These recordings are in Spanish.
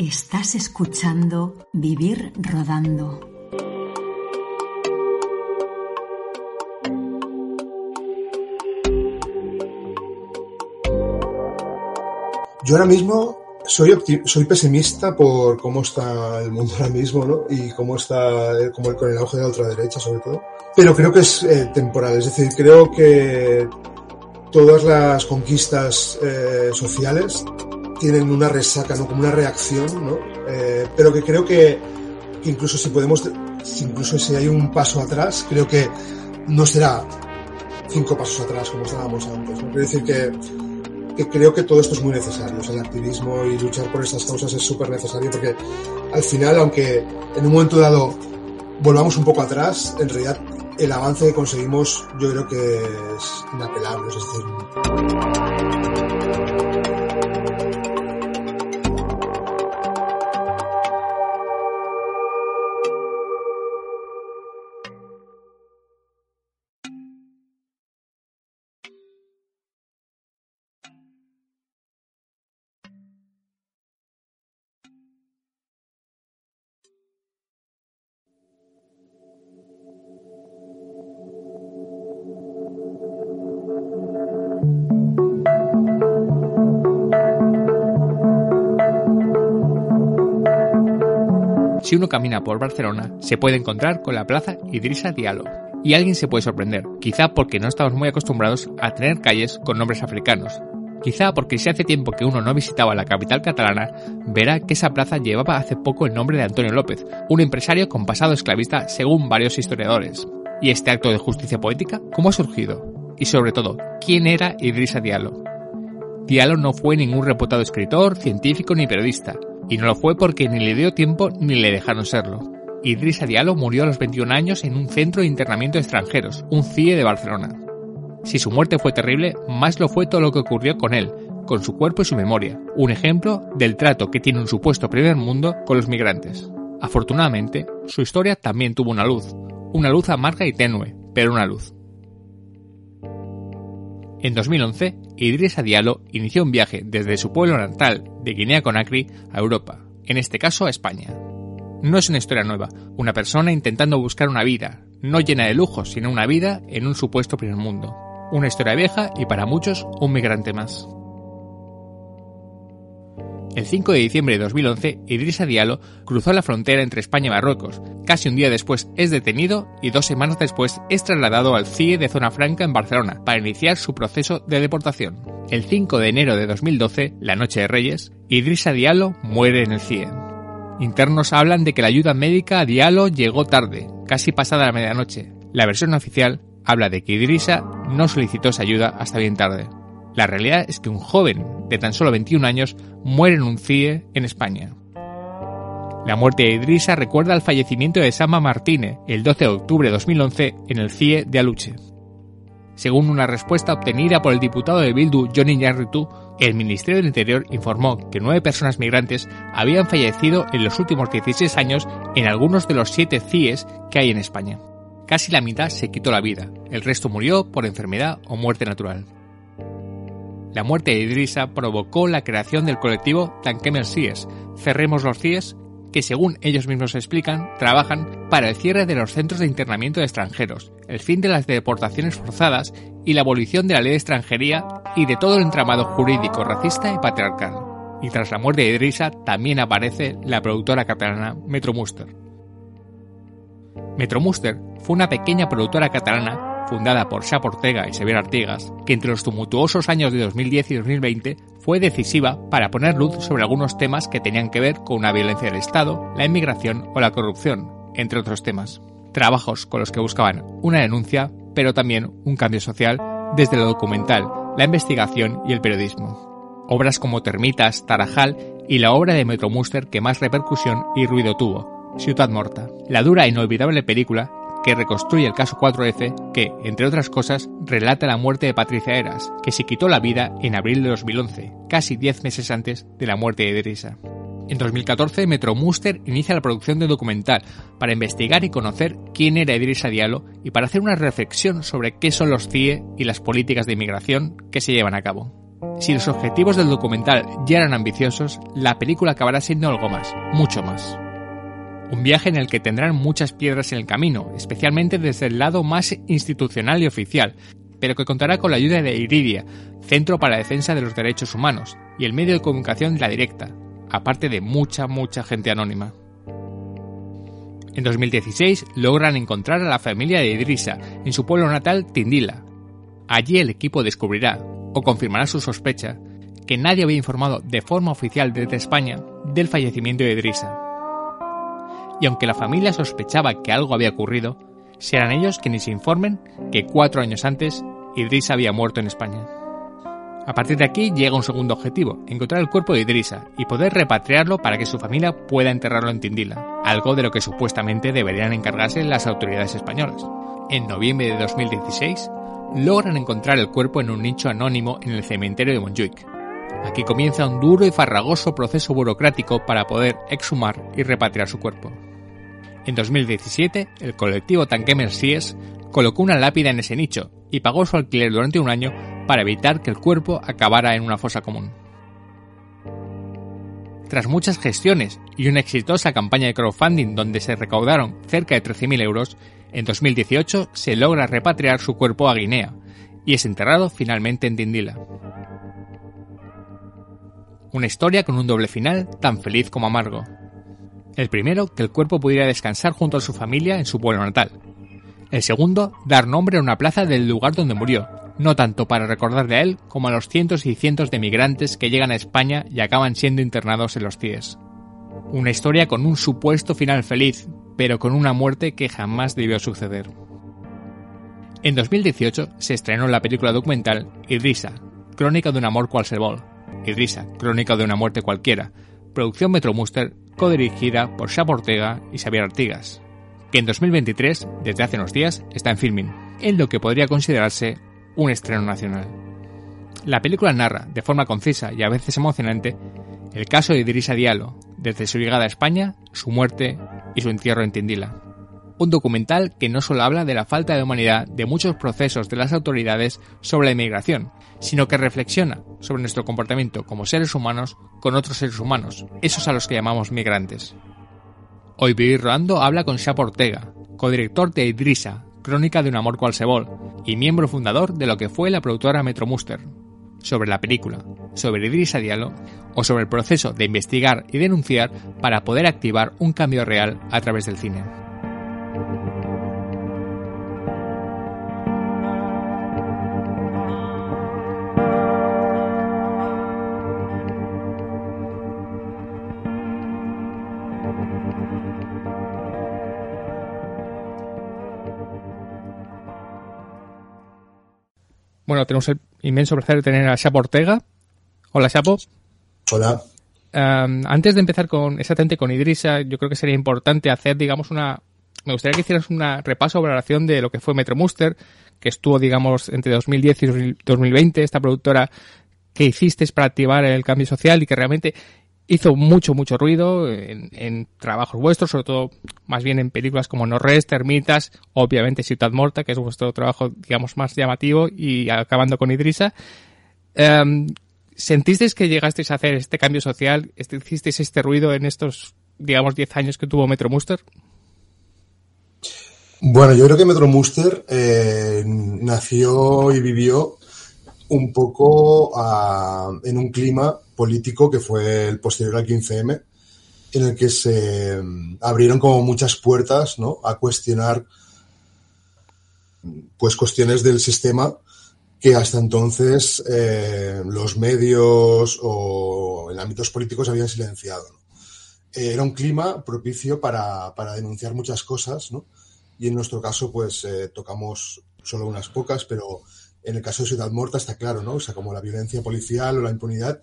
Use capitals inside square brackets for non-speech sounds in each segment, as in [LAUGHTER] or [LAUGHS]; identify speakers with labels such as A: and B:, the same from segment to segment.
A: Estás escuchando Vivir Rodando.
B: Yo ahora mismo soy, soy pesimista por cómo está el mundo ahora mismo, ¿no? Y cómo está el, con el auge de la ultraderecha, sobre todo. Pero creo que es eh, temporal, es decir, creo que todas las conquistas eh, sociales tienen una resaca, ¿no? Como una reacción, ¿no? Eh, pero que creo que, que, incluso si podemos, incluso si hay un paso atrás, creo que no será cinco pasos atrás como estábamos antes. ¿no? Quiero decir que, que creo que todo esto es muy necesario. O sea, el activismo y luchar por estas causas es súper necesario porque al final, aunque en un momento dado volvamos un poco atrás, en realidad el avance que conseguimos yo creo que es inapelable. Es decir,
C: Si uno camina por Barcelona, se puede encontrar con la Plaza Idrissa Diallo. Y alguien se puede sorprender, quizá porque no estamos muy acostumbrados a tener calles con nombres africanos. Quizá porque si hace tiempo que uno no visitaba la capital catalana, verá que esa plaza llevaba hace poco el nombre de Antonio López, un empresario con pasado esclavista según varios historiadores. ¿Y este acto de justicia poética cómo ha surgido? Y sobre todo, ¿quién era Idrissa Diallo? Diallo no fue ningún reputado escritor, científico ni periodista, y no lo fue porque ni le dio tiempo ni le dejaron serlo. Idrissa Diallo murió a los 21 años en un centro de internamiento de extranjeros, un CIE de Barcelona. Si su muerte fue terrible, más lo fue todo lo que ocurrió con él, con su cuerpo y su memoria, un ejemplo del trato que tiene un supuesto primer mundo con los migrantes. Afortunadamente, su historia también tuvo una luz, una luz amarga y tenue, pero una luz. En 2011, Idrissa Diallo inició un viaje desde su pueblo natal de Guinea-Conakry a Europa, en este caso a España. No es una historia nueva, una persona intentando buscar una vida, no llena de lujos, sino una vida en un supuesto primer mundo. Una historia vieja y para muchos un migrante más. El 5 de diciembre de 2011, Idrissa Diallo cruzó la frontera entre España y Marruecos. Casi un día después es detenido y dos semanas después es trasladado al CIE de Zona Franca en Barcelona para iniciar su proceso de deportación. El 5 de enero de 2012, la noche de Reyes, Idrissa Diallo muere en el CIE. Internos hablan de que la ayuda médica a Diallo llegó tarde, casi pasada la medianoche. La versión oficial habla de que Idrissa no solicitó esa ayuda hasta bien tarde. La realidad es que un joven de tan solo 21 años muere en un CIE en España. La muerte de Idrissa recuerda al fallecimiento de Sama Martínez el 12 de octubre de 2011 en el CIE de Aluche. Según una respuesta obtenida por el diputado de Bildu Johnny Yarritu, el Ministerio del Interior informó que nueve personas migrantes habían fallecido en los últimos 16 años en algunos de los siete CIEs que hay en España. Casi la mitad se quitó la vida, el resto murió por enfermedad o muerte natural. La muerte de Idrissa provocó la creación del colectivo Tanquemos CIES, Cerremos los CIES, que según ellos mismos explican, trabajan para el cierre de los centros de internamiento de extranjeros, el fin de las deportaciones forzadas y la abolición de la ley de extranjería y de todo el entramado jurídico racista y patriarcal. Y tras la muerte de Idrissa también aparece la productora catalana Metro Muster. Metro Muster fue una pequeña productora catalana fundada por Sap Ortega y Xavier Artigas, que entre los tumultuosos años de 2010 y 2020 fue decisiva para poner luz sobre algunos temas que tenían que ver con una violencia del Estado, la inmigración o la corrupción, entre otros temas. Trabajos con los que buscaban una denuncia, pero también un cambio social desde lo documental, la investigación y el periodismo. Obras como Termitas, Tarajal y la obra de Metro Muster que más repercusión y ruido tuvo, Ciudad Morta, la dura e inolvidable película que reconstruye el caso 4F que, entre otras cosas, relata la muerte de Patricia Eras, que se quitó la vida en abril de 2011, casi 10 meses antes de la muerte de Idrissa. En 2014, Metro Muster inicia la producción de documental para investigar y conocer quién era Idrissa Diallo y para hacer una reflexión sobre qué son los CIE y las políticas de inmigración que se llevan a cabo. Si los objetivos del documental ya eran ambiciosos, la película acabará siendo algo más, mucho más. Un viaje en el que tendrán muchas piedras en el camino, especialmente desde el lado más institucional y oficial, pero que contará con la ayuda de Iridia, Centro para la Defensa de los Derechos Humanos, y el medio de comunicación La Directa, aparte de mucha, mucha gente anónima. En 2016 logran encontrar a la familia de Idrisa en su pueblo natal Tindila. Allí el equipo descubrirá, o confirmará su sospecha, que nadie había informado de forma oficial desde España del fallecimiento de Idrisa. Y aunque la familia sospechaba que algo había ocurrido, serán ellos quienes informen que cuatro años antes Idrisa había muerto en España. A partir de aquí llega un segundo objetivo, encontrar el cuerpo de Idrisa y poder repatriarlo para que su familia pueda enterrarlo en Tindila, algo de lo que supuestamente deberían encargarse las autoridades españolas. En noviembre de 2016, logran encontrar el cuerpo en un nicho anónimo en el cementerio de Montjuic. Aquí comienza un duro y farragoso proceso burocrático para poder exhumar y repatriar su cuerpo. En 2017, el colectivo Tanque Mercies colocó una lápida en ese nicho y pagó su alquiler durante un año para evitar que el cuerpo acabara en una fosa común. Tras muchas gestiones y una exitosa campaña de crowdfunding donde se recaudaron cerca de 13.000 euros, en 2018 se logra repatriar su cuerpo a Guinea y es enterrado finalmente en Tindila. Una historia con un doble final tan feliz como amargo. El primero, que el cuerpo pudiera descansar junto a su familia en su pueblo natal. El segundo, dar nombre a una plaza del lugar donde murió, no tanto para recordarle a él como a los cientos y cientos de migrantes que llegan a España y acaban siendo internados en los CIES. Una historia con un supuesto final feliz, pero con una muerte que jamás debió suceder. En 2018 se estrenó la película documental Idrisa, Crónica de un amor qualsevol. Idrisa, Crónica de una muerte cualquiera, producción Metromuster, codirigida por Shab Ortega y Xavier Artigas, que en 2023, desde hace unos días, está en filming, en lo que podría considerarse un estreno nacional. La película narra, de forma concisa y a veces emocionante, el caso de Idrissa Diallo, desde su llegada a España, su muerte y su entierro en Tindila. Un documental que no solo habla de la falta de humanidad de muchos procesos de las autoridades sobre la inmigración, sino que reflexiona sobre nuestro comportamiento como seres humanos con otros seres humanos, esos a los que llamamos migrantes. Hoy Vivir Rodando habla con Shap Ortega, codirector de Idrissa, Crónica de un amor qualsevol, y miembro fundador de lo que fue la productora Metro Muster, sobre la película, sobre Idrissa Diallo o sobre el proceso de investigar y denunciar para poder activar un cambio real a través del cine. Bueno, tenemos el inmenso placer de tener a Chapo Ortega. Hola, Chapo.
B: Hola.
C: Um, antes de empezar con exactamente con Idrissa, yo creo que sería importante hacer, digamos, una. Me gustaría que hicieras un repaso o valoración de lo que fue Metro Muster, que estuvo, digamos, entre 2010 y 2020, esta productora que hiciste para activar el cambio social y que realmente hizo mucho, mucho ruido en, trabajos vuestros, sobre todo más bien en películas como No Termitas, obviamente Ciudad Morta, que es vuestro trabajo, digamos, más llamativo, y acabando con Idrisa. Um, ¿Sentisteis que llegasteis a hacer este cambio social? ¿Hicisteis este ruido en estos, digamos, 10 años que tuvo Metro Muster?
B: Bueno, yo creo que Metro Muster eh, nació y vivió un poco uh, en un clima político que fue el posterior al 15M, en el que se abrieron como muchas puertas ¿no? a cuestionar pues cuestiones del sistema que hasta entonces eh, los medios o en ámbitos políticos habían silenciado. era un clima propicio para, para, denunciar muchas cosas, ¿no? Y en nuestro caso, pues eh, tocamos solo unas pocas, pero en el caso de Ciudad Morta está claro, ¿no? O sea, como la violencia policial o la impunidad,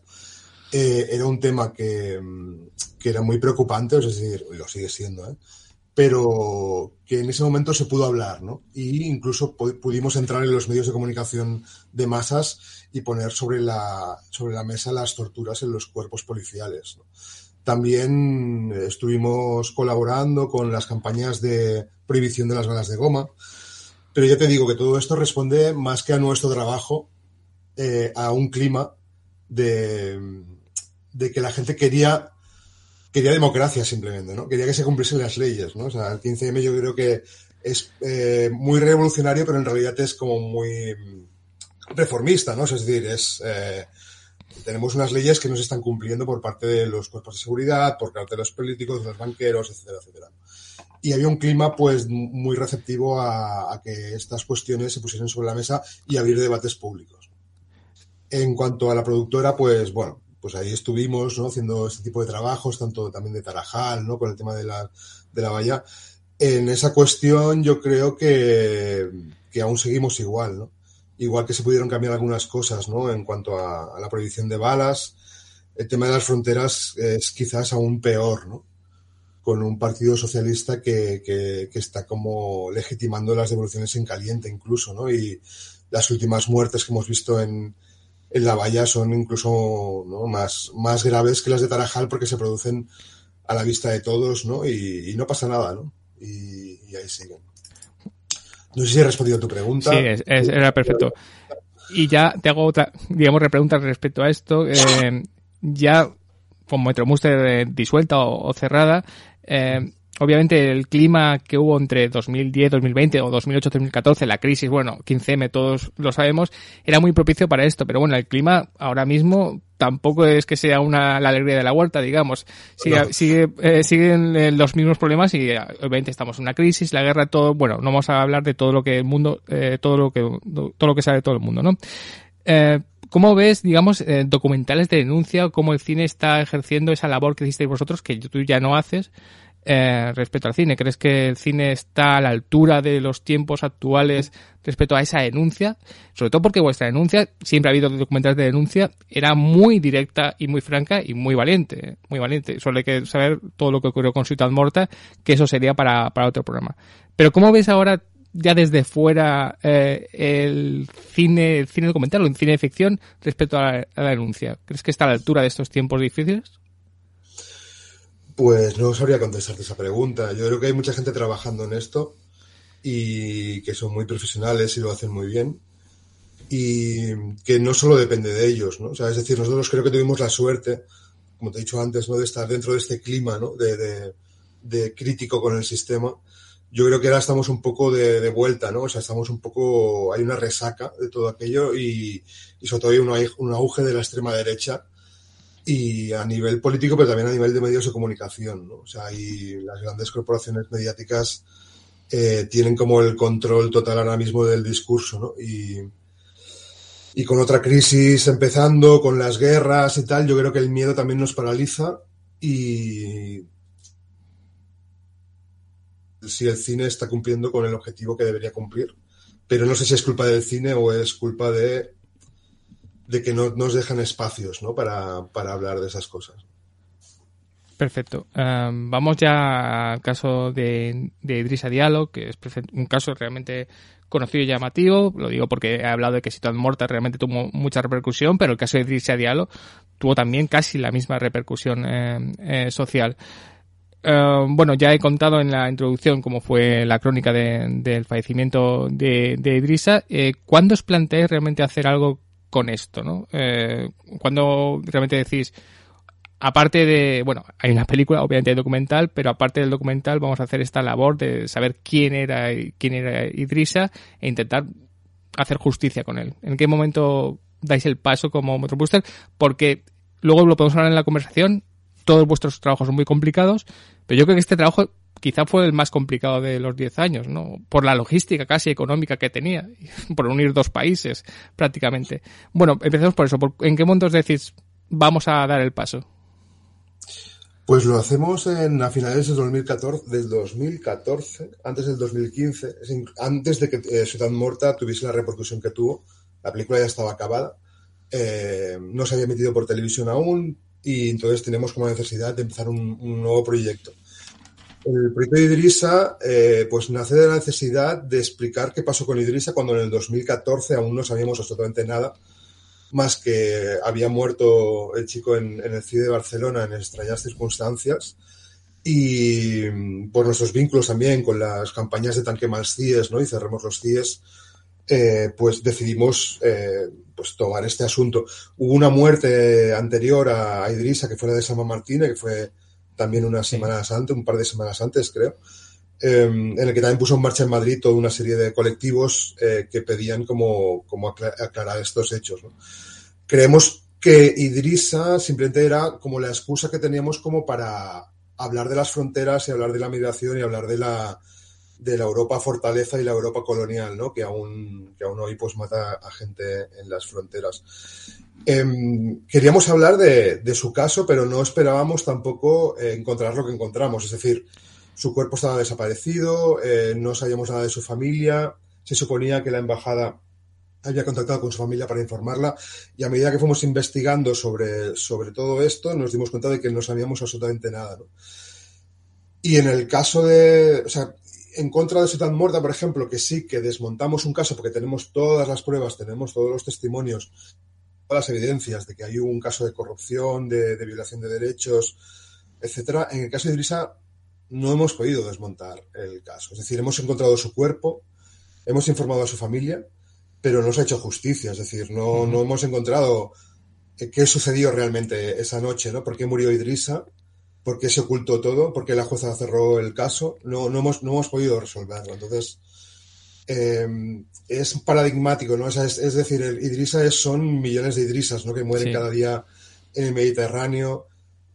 B: eh, era un tema que, que, era muy preocupante, es decir, lo sigue siendo, ¿eh? pero que en ese momento se pudo hablar, ¿no? Y incluso pudimos entrar en los medios de comunicación de masas y poner sobre la, sobre la mesa las torturas en los cuerpos policiales. ¿no? También estuvimos colaborando con las campañas de prohibición de las balas de goma, pero ya te digo que todo esto responde más que a nuestro trabajo, eh, a un clima de, de que la gente quería quería democracia simplemente, ¿no? Quería que se cumpliesen las leyes, ¿no? O sea, el 15M yo creo que es eh, muy revolucionario, pero en realidad es como muy reformista, ¿no? Es decir, es... Eh, tenemos unas leyes que no se están cumpliendo por parte de los cuerpos de seguridad, por parte de los políticos, de los banqueros, etcétera, etcétera. Y había un clima, pues, muy receptivo a, a que estas cuestiones se pusiesen sobre la mesa y abrir debates públicos. En cuanto a la productora, pues, bueno, pues ahí estuvimos ¿no? haciendo este tipo de trabajos, tanto también de Tarajal, ¿no? con el tema de la, de la valla. En esa cuestión yo creo que, que aún seguimos igual, ¿no? Igual que se pudieron cambiar algunas cosas, ¿no? En cuanto a, a, la prohibición de balas, el tema de las fronteras es quizás aún peor, ¿no? Con un partido socialista que, que, que está como legitimando las devoluciones en caliente incluso, ¿no? Y las últimas muertes que hemos visto en, en la valla son incluso más, más graves que las de Tarajal porque se producen a la vista de todos, ¿no? Y, no pasa nada, ¿no? Y, ahí siguen. No sé si he respondido a tu pregunta.
C: Sí, es, era perfecto. Y ya te hago otra, digamos, repregunta respecto a esto. Eh, ya, con Metromuster disuelta o, o cerrada, eh, obviamente el clima que hubo entre 2010, 2020 o 2008, 2014, la crisis, bueno, 15M, todos lo sabemos, era muy propicio para esto, pero bueno, el clima ahora mismo tampoco es que sea una la alegría de la huerta, digamos. Sigue, no. sigue eh, siguen eh, los mismos problemas y eh, obviamente estamos en una crisis, la guerra, todo, bueno, no vamos a hablar de todo lo que el mundo, eh, todo lo que todo lo que sabe todo el mundo, ¿no? Eh, ¿Cómo ves, digamos, eh, documentales de denuncia, cómo el cine está ejerciendo esa labor que hicisteis vosotros, que tú ya no haces, eh, respecto al cine? ¿Crees que el cine está a la altura de los tiempos actuales respecto a esa denuncia? Sobre todo porque vuestra denuncia, siempre ha habido documentales de denuncia, era muy directa y muy franca y muy valiente, muy valiente. Solo hay que saber todo lo que ocurrió con Ciudad Morta, que eso sería para, otro programa. Pero ¿cómo ves ahora ya desde fuera eh, el cine, el cine documental o el cine de ficción respecto a la, denuncia? ¿Crees que está a la altura de estos tiempos difíciles?
B: Pues no sabría contestarte esa pregunta. Yo creo que hay mucha gente trabajando en esto y que son muy profesionales y lo hacen muy bien y que no solo depende de ellos, ¿no? O sea, es decir, nosotros creo que tuvimos la suerte, como te he dicho antes, ¿no? De estar dentro de este clima, ¿no? De, de, crítico con el sistema yo creo que ahora estamos un poco de, de, vuelta, ¿no? O sea, estamos un poco, hay una resaca de todo aquello y, y sobre todo hay un, un, auge de la extrema derecha y a nivel político, pero también a nivel de medios de comunicación, ¿no? O sea, y las grandes corporaciones mediáticas eh, tienen como el control total ahora mismo del discurso, ¿no? Y, y con otra crisis empezando, con las guerras y tal, yo creo que el miedo también nos paraliza y si el cine está cumpliendo con el objetivo que debería cumplir. Pero no sé si es culpa del cine o es culpa de, de que no nos dejan espacios ¿no? para, para hablar de esas cosas.
C: Perfecto. Vamos ya al caso de, de Idrissa Diallo, que es un caso realmente conocido y llamativo. Lo digo porque he hablado de que Ciudad Morta realmente tuvo mucha repercusión, pero el caso de Idrissa Diallo tuvo también casi la misma repercusión eh, eh, social. Bueno, ya he contado en la introducción cómo fue la crónica de, del fallecimiento de, de. Eh, ¿Cuándo os planteáis realmente hacer algo con esto? ¿no? Eh, cuando realmente decís, aparte de, bueno, hay una película, obviamente hay documental, pero aparte del documental vamos a hacer esta labor de saber quién era, quién era Idrissa e intentar hacer justicia con él. ¿En qué momento dais el paso como Metrobuster? Porque luego lo podemos hablar en la conversación, todos vuestros trabajos son muy complicados, pero yo creo que este trabajo quizá fue el más complicado de los 10 años, ¿no? Por la logística casi económica que tenía, [LAUGHS] por unir dos países prácticamente. Bueno, empecemos por eso. ¿En qué momentos decís vamos a dar el paso?
B: Pues lo hacemos en, a finales del 2014, del 2014, antes del 2015, antes de que eh, Ciudad Morta tuviese la repercusión que tuvo. La película ya estaba acabada, eh, no se había emitido por televisión aún y entonces tenemos como necesidad de empezar un, nuevo proyecto. El proyecto de Idrisa eh, pues nace de la necesidad de explicar qué pasó con Idrisa cuando en el 2014 aún no sabíamos absolutamente nada más que había muerto el chico en, el CIE de Barcelona en extrañas circunstancias y mm, por nuestros vínculos también con las campañas de tanque más CIES ¿no? y cerremos los CIES, eh, pues decidimos eh, pues tomar este asunto. Hubo una muerte anterior a, Idrisa, que fue la de Sama Martínez, que fue también unas semanas antes, un par de semanas antes, creo. Em, en el que también puso en marcha en Madrid toda una serie de colectivos eh, que pedían como, como aclarar estos hechos. Creemos que Idrisa simplemente era como la excusa que teníamos como para hablar de las fronteras y hablar de la migración y hablar de la, de la Europa fortaleza y la Europa colonial, ¿no? que, aún, que aún hoy pues mata a gente en las fronteras. Em, queríamos hablar de, de, su caso, pero no esperábamos tampoco eh, encontrar lo que encontramos. Es decir, su cuerpo estaba desaparecido, eh, no sabíamos nada de su familia, se suponía que la embajada había contactado con su familia para informarla y a medida que fuimos investigando sobre, sobre todo esto nos dimos cuenta de que no sabíamos absolutamente nada. Y en el caso de, o sea, en contra de Ciudad Muerta, por ejemplo, que sí que desmontamos un caso porque tenemos todas las pruebas, tenemos todos los testimonios, todas las evidencias de que hay un caso de corrupción, de, de violación de derechos, etcétera. En el caso de Idrisa no hemos podido desmontar el caso. Es decir, hemos encontrado su cuerpo, hemos informado a su familia, pero no se ha hecho justicia. Es decir, no, no hemos encontrado qué sucedió realmente esa noche, ¿no? ¿Por qué murió Idrisa? ¿Por qué se ocultó todo? ¿Por qué la jueza cerró el caso? No, no, hemos, no hemos podido resolverlo. Entonces, em, es paradigmático, ¿no? Es, decir, el Idrisa es, son millones de Idrisas, ¿no? Que mueren cada día en el Mediterráneo.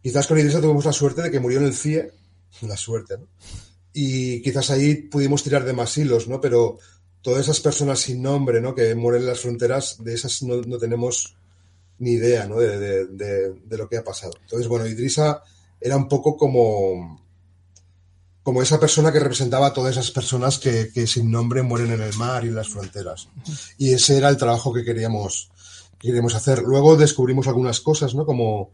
B: Quizás con Idrisa tuvimos la suerte de que murió en el CIE, [LAUGHS] la suerte, ¿no? Y quizás ahí pudimos tirar de más hilos, ¿no? Pero todas esas personas sin nombre, ¿no? Que mueren en las fronteras, de esas no, tenemos ni idea, ¿no? De, de, lo que ha pasado. Entonces, bueno, Idrisa era un poco como, como esa persona que representaba a todas esas personas que, que, sin nombre mueren en el mar y en las fronteras. Y ese era el trabajo que queríamos, que queríamos hacer. Luego descubrimos algunas cosas, ¿no? Como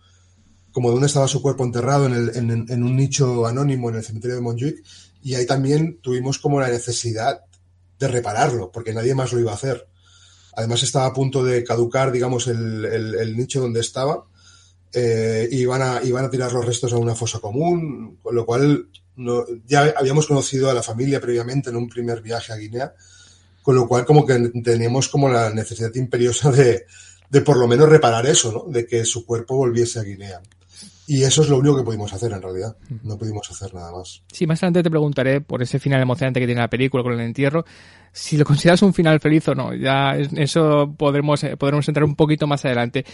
B: como de dónde estaba su cuerpo enterrado en, el, en, un nicho anónimo en el cementerio de Montjuic y ahí también tuvimos como la necesidad de repararlo, porque nadie más lo iba a hacer. Además estaba a punto de caducar, digamos, el, el, nicho donde estaba eh, y iban a, iban a tirar los restos a una fosa común, con lo cual no, ya habíamos conocido a la familia previamente en un primer viaje a Guinea, con lo cual como que teníamos como la necesidad imperiosa de, de por lo menos reparar eso, ¿no? De que su cuerpo volviese a Guinea. Y eso es lo único que pudimos hacer en realidad. No pudimos hacer nada más.
C: Sí, más adelante te preguntaré por ese final emocionante que tiene la película con el entierro, si lo consideras un final feliz o no. Ya eso podremos, eh, podremos entrar un poquito más adelante.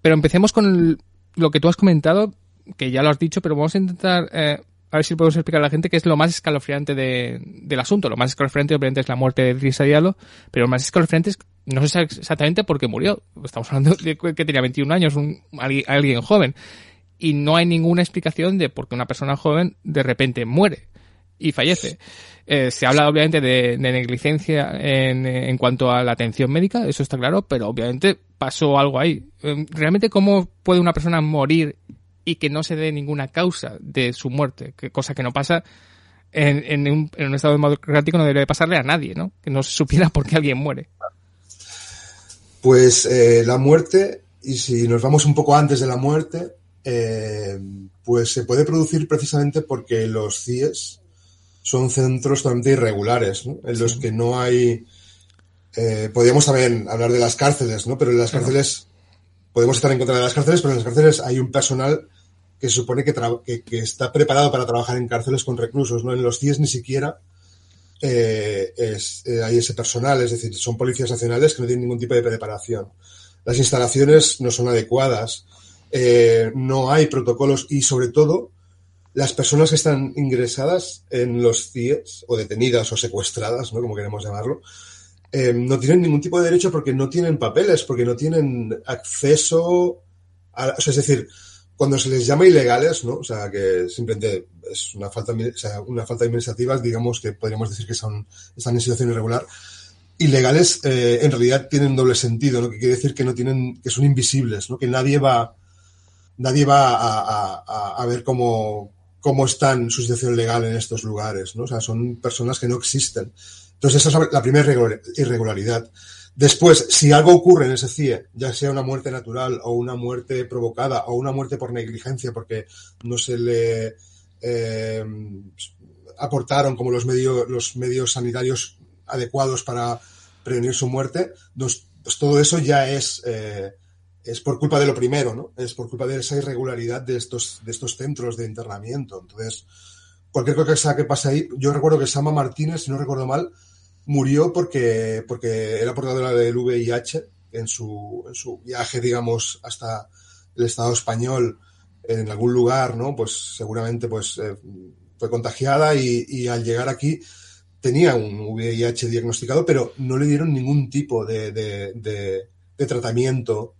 C: Pero empecemos con lo que tú has comentado, que ya lo has dicho, pero vamos a intentar eh, a ver si podemos explicar a la gente qué es lo más escalofriante de, del asunto. Lo más escalofriante obviamente es la muerte de Drisa Diallo, pero lo más escalofriante es no sé exactamente por qué murió. Estamos hablando de que tenía 21 años, un, alguien joven y no hay ninguna explicación de por qué una persona joven de repente muere y fallece. Eh, se habla obviamente de, negligencia en, en, cuanto a la atención médica, eso está claro, pero obviamente pasó algo ahí. Eh, realmente, ¿cómo puede una persona morir y que no se dé ninguna causa de su muerte? Cosa que no pasa en, un, estado democrático, no debe pasarle a nadie, ¿no? Que no se supiera por qué alguien muere.
B: Pues eh, la muerte, y si nos vamos un poco antes de la muerte, eh, pues se puede producir precisamente porque los CIES son centros totalmente irregulares, ¿no? en los que no hay... Eh, podríamos también hablar de las cárceles, ¿no? Pero en las cárceles, podemos estar en contra de las cárceles, pero en las cárceles hay un personal que se supone que, que, está preparado para trabajar en cárceles con reclusos, ¿no? En los CIES ni siquiera eh, es, eh, hay ese personal, es decir, son policías nacionales que no tienen ningún tipo de preparación. Las instalaciones no son adecuadas, eh, no hay protocolos y sobre todo las personas que están ingresadas en los CIES, o detenidas o secuestradas, ¿no? Como queremos llamarlo, eh, no tienen ningún tipo de derecho porque no tienen papeles, porque no tienen acceso a, o sea, es decir, cuando se les llama ilegales, ¿no? O sea, que simplemente es una falta, o sea, una falta administrativa, digamos que podríamos decir que son, están en situación irregular. Ilegales, eh, en realidad tienen doble sentido, ¿no? Que quiere decir que no tienen, que son invisibles, ¿no? Que nadie va, nadie va a ver cómo, cómo están su situación legal en estos lugares, ¿no? O sea, son personas que no existen. Entonces, esa es la primera irregularidad. Después, si algo ocurre en ese CIE, ya sea una muerte natural o una muerte provocada o una muerte por negligencia porque no se le eh, aportaron como los medios, los medios sanitarios adecuados para prevenir su muerte, pues todo eso ya es, eh, es por culpa de lo primero, ¿no? Es por culpa de esa irregularidad de estos, centros de internamiento. Entonces, cualquier cosa que pase ahí, yo recuerdo que Sama Martínez, si no recuerdo mal, murió porque, porque era portadora del VIH en su, viaje, digamos, hasta el Estado español en algún lugar, ¿no? Pues seguramente pues eh, fue contagiada y, al llegar aquí tenía un VIH diagnosticado, pero no le dieron ningún tipo de tratamiento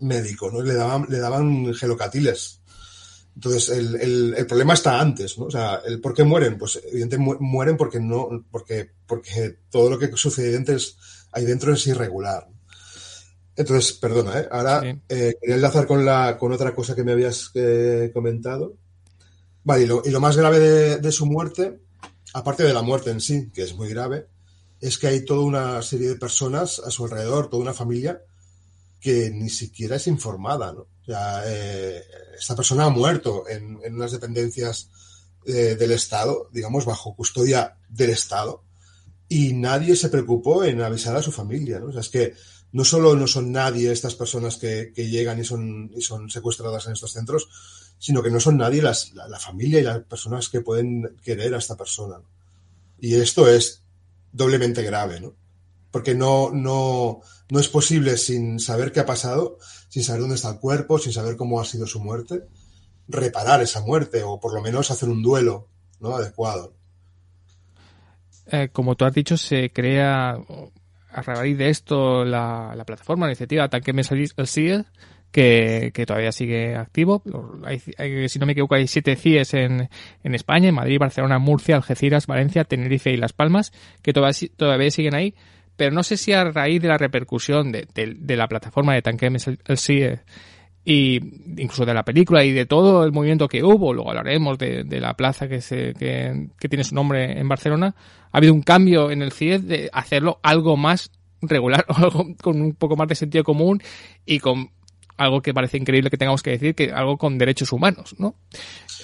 B: médico, ¿no? Le daban, le daban gelocatiles entonces, el, el, el, problema está antes, ¿no? O sea, el por qué mueren, pues evidentemente mueren porque no, porque, porque todo lo que sucede dentro es, ahí dentro es irregular. Entonces, perdona, ¿eh? Ahora sí. eh, quería enlazar con la, con otra cosa que me habías eh, comentado. Vale, y lo, y lo más grave de, de, su muerte, aparte de la muerte en sí, que es muy grave, es que hay toda una serie de personas a su alrededor, toda una familia, que ni siquiera es informada, ¿no? O sea, eh, esta persona ha muerto en, en unas dependencias eh, del Estado, digamos, bajo custodia del Estado, y nadie se preocupó en avisar a su familia, ¿no? O sea, es que no solo no son nadie estas personas que, que llegan y son, y son secuestradas en estos centros, sino que no son nadie las, la, la, familia y las personas que pueden querer a esta persona. ¿no? Y esto es doblemente grave, ¿no? Porque no, no, no es posible sin saber qué ha pasado, sin saber dónde está el cuerpo, sin saber cómo ha sido su muerte, reparar esa muerte o por lo menos hacer un duelo ¿no? adecuado.
C: Eh, como tú has dicho, se crea a raíz de esto la, la plataforma, la iniciativa Tanque el CIE, que, todavía sigue activo. Si no me equivoco, hay siete CIEs en, en España, en Madrid, Barcelona, Murcia, Algeciras, Valencia, Tenerife y Las Palmas, que todavía, todavía siguen ahí pero no sé si a raíz de la repercusión de, la plataforma de Tanquemes el, el CIE y incluso de la película y de todo el movimiento que hubo, luego hablaremos de, de la plaza que, se, que, que, tiene su nombre en Barcelona, ha habido un cambio en el CIE de hacerlo algo más regular, [LAUGHS] algo con un poco más de sentido común y con algo que parece increíble que tengamos que decir, que algo con derechos humanos, ¿no?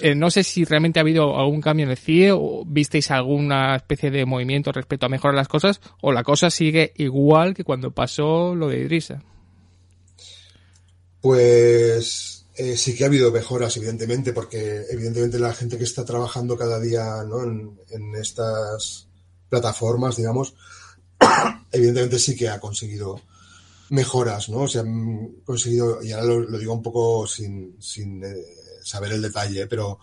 C: Eh, no sé si realmente ha habido algún cambio en el CIE o visteis alguna especie de movimiento respecto a mejorar las cosas o la cosa sigue igual que cuando pasó lo de Idrisa.
B: Pues eh, sí que ha habido mejoras, evidentemente, porque evidentemente la gente que está trabajando cada día ¿no? en, en estas plataformas, digamos, [COUGHS] evidentemente sí que ha conseguido mejoras, ¿no? Se han conseguido, y ahora lo, digo un poco sin, sin eh, saber el detalle, pero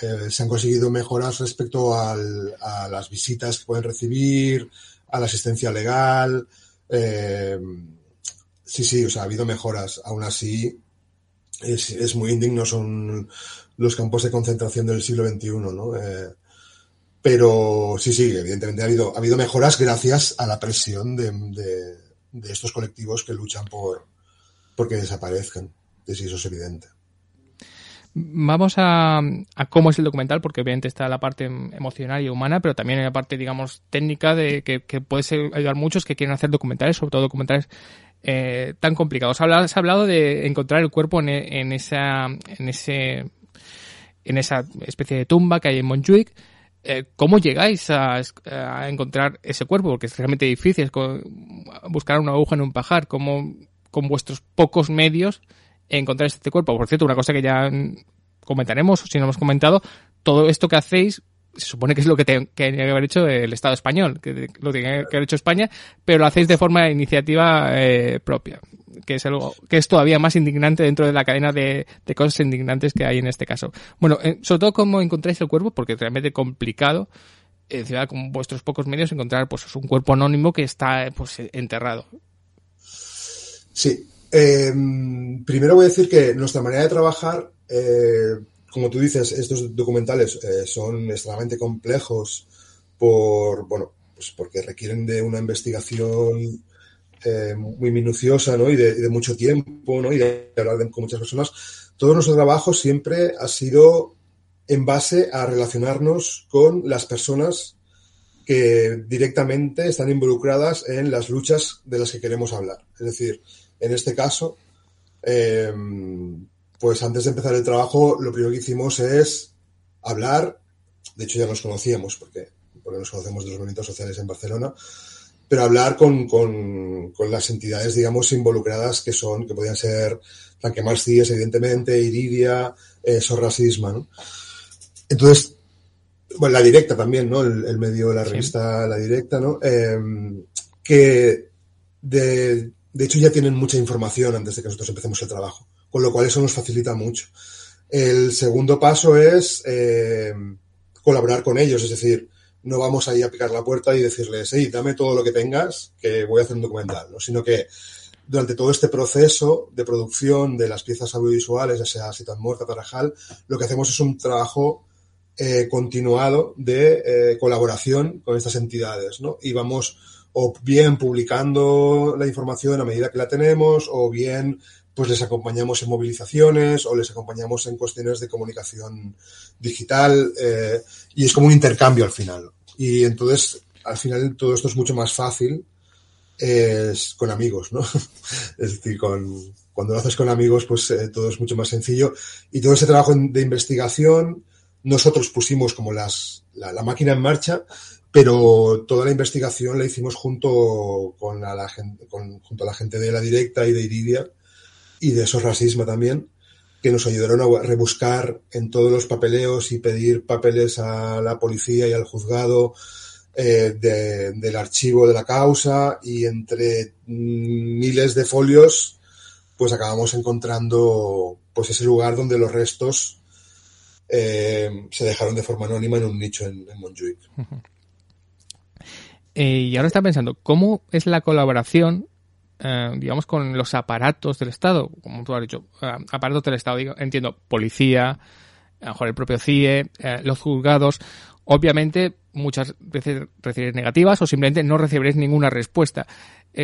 B: eh, se han conseguido mejoras respecto a las visitas que pueden recibir, a la asistencia legal. Eh, sí, sí, o sea, ha habido mejoras. Aún así, es, es muy indigno, son los campos de concentración del siglo XXI, ¿no? Pero sí, sí, evidentemente ha habido, ha habido mejoras gracias a la presión de de estos colectivos que luchan por, por que desaparezcan. Sí, eso es evidente.
C: Vamos a, a, cómo es el documental, porque obviamente está la parte emocional y humana, pero también hay la parte, digamos, técnica de que, puede ser, ayudar muchos que quieren hacer documentales, sobre todo documentales eh, tan complicados. Has hablado de encontrar el cuerpo en, en, esa, en, ese, en esa especie de tumba que hay en Montjuic. Eh, ¿Cómo llegáis a, encontrar ese cuerpo? Porque es realmente difícil es buscar una aguja en un pajar. ¿Cómo con vuestros pocos medios encontrar este cuerpo? Por cierto, una cosa que ya comentaremos, si no hemos comentado, todo esto que hacéis se supone que es lo que tiene que haber hecho el Estado español, que lo tiene que haber hecho España, pero lo hacéis de forma iniciativa eh, propia, que es algo que es todavía más indignante dentro de la cadena de, cosas indignantes que hay en este caso. Bueno, eh, sobre todo cómo encontráis el cuerpo, porque es realmente complicado en ciudad con vuestros pocos medios encontrar pues un cuerpo anónimo que está pues enterrado.
B: Sí. Eh, primero voy a decir que nuestra manera de trabajar como tú dices, estos documentales eh, son extremadamente complejos por, bueno, pues porque requieren de una investigación eh, muy minuciosa, ¿no? Y de, mucho tiempo, ¿no? Y de hablar con muchas personas. Todo nuestro trabajo siempre ha sido en base a relacionarnos con las personas que directamente están involucradas en las luchas de las que queremos hablar. Es decir, en este caso, eh, pues antes de empezar el trabajo, lo primero que hicimos es hablar. De hecho, ya nos conocíamos porque, porque nos conocemos de los movimientos sociales en Barcelona, pero hablar con, con, con las entidades, digamos, involucradas que son, que podían ser Tanque Marcies, evidentemente, Iridia, eh, Sorrasisma, ¿no? Entonces, bueno, la directa también, ¿no? El, medio, la revista La Directa, ¿no? Em, que de, de hecho ya tienen mucha información antes de que nosotros empecemos el trabajo con lo cual eso nos facilita mucho. El segundo paso es eh, colaborar con ellos, es decir, no vamos ahí a picar la puerta y decirles, hey, dame todo lo que tengas, que voy a hacer un documental, ¿no? sino que durante todo este proceso de producción de las piezas audiovisuales, ya sea Ciudad Muerta, Tarajal, lo que hacemos es un trabajo eh, continuado de eh, colaboración con estas entidades, ¿no? Y vamos o bien publicando la información a medida que la tenemos, o bien pues les acompañamos en movilizaciones o les acompañamos en cuestiones de comunicación digital eh, y es como un intercambio al final. Y entonces, al final todo esto es mucho más fácil con amigos, ¿no? [LAUGHS] es decir, con, cuando lo haces con amigos, pues eh, todo es mucho más sencillo. Y todo ese trabajo de investigación, nosotros pusimos como las, la, máquina en marcha, pero toda la investigación la hicimos junto con, la, junto a la gente de la directa y de Iridia, y de esos racismo también, que nos ayudaron a rebuscar en todos los papeleos y pedir papeles a la policía y al juzgado eh, del archivo de la causa y entre miles de folios pues acabamos encontrando pues ese lugar donde los restos eh, se dejaron de forma anónima en un nicho en, en Montjuic. [LAUGHS]
C: Eh, y ahora está pensando, ¿cómo es la colaboración eh, digamos, con los aparatos del Estado, como tú has dicho, eh, aparatos del Estado, digo, entiendo, policía, a lo mejor el propio CIE, eh, los juzgados, obviamente muchas veces recibiréis negativas o simplemente no recibiréis ninguna respuesta.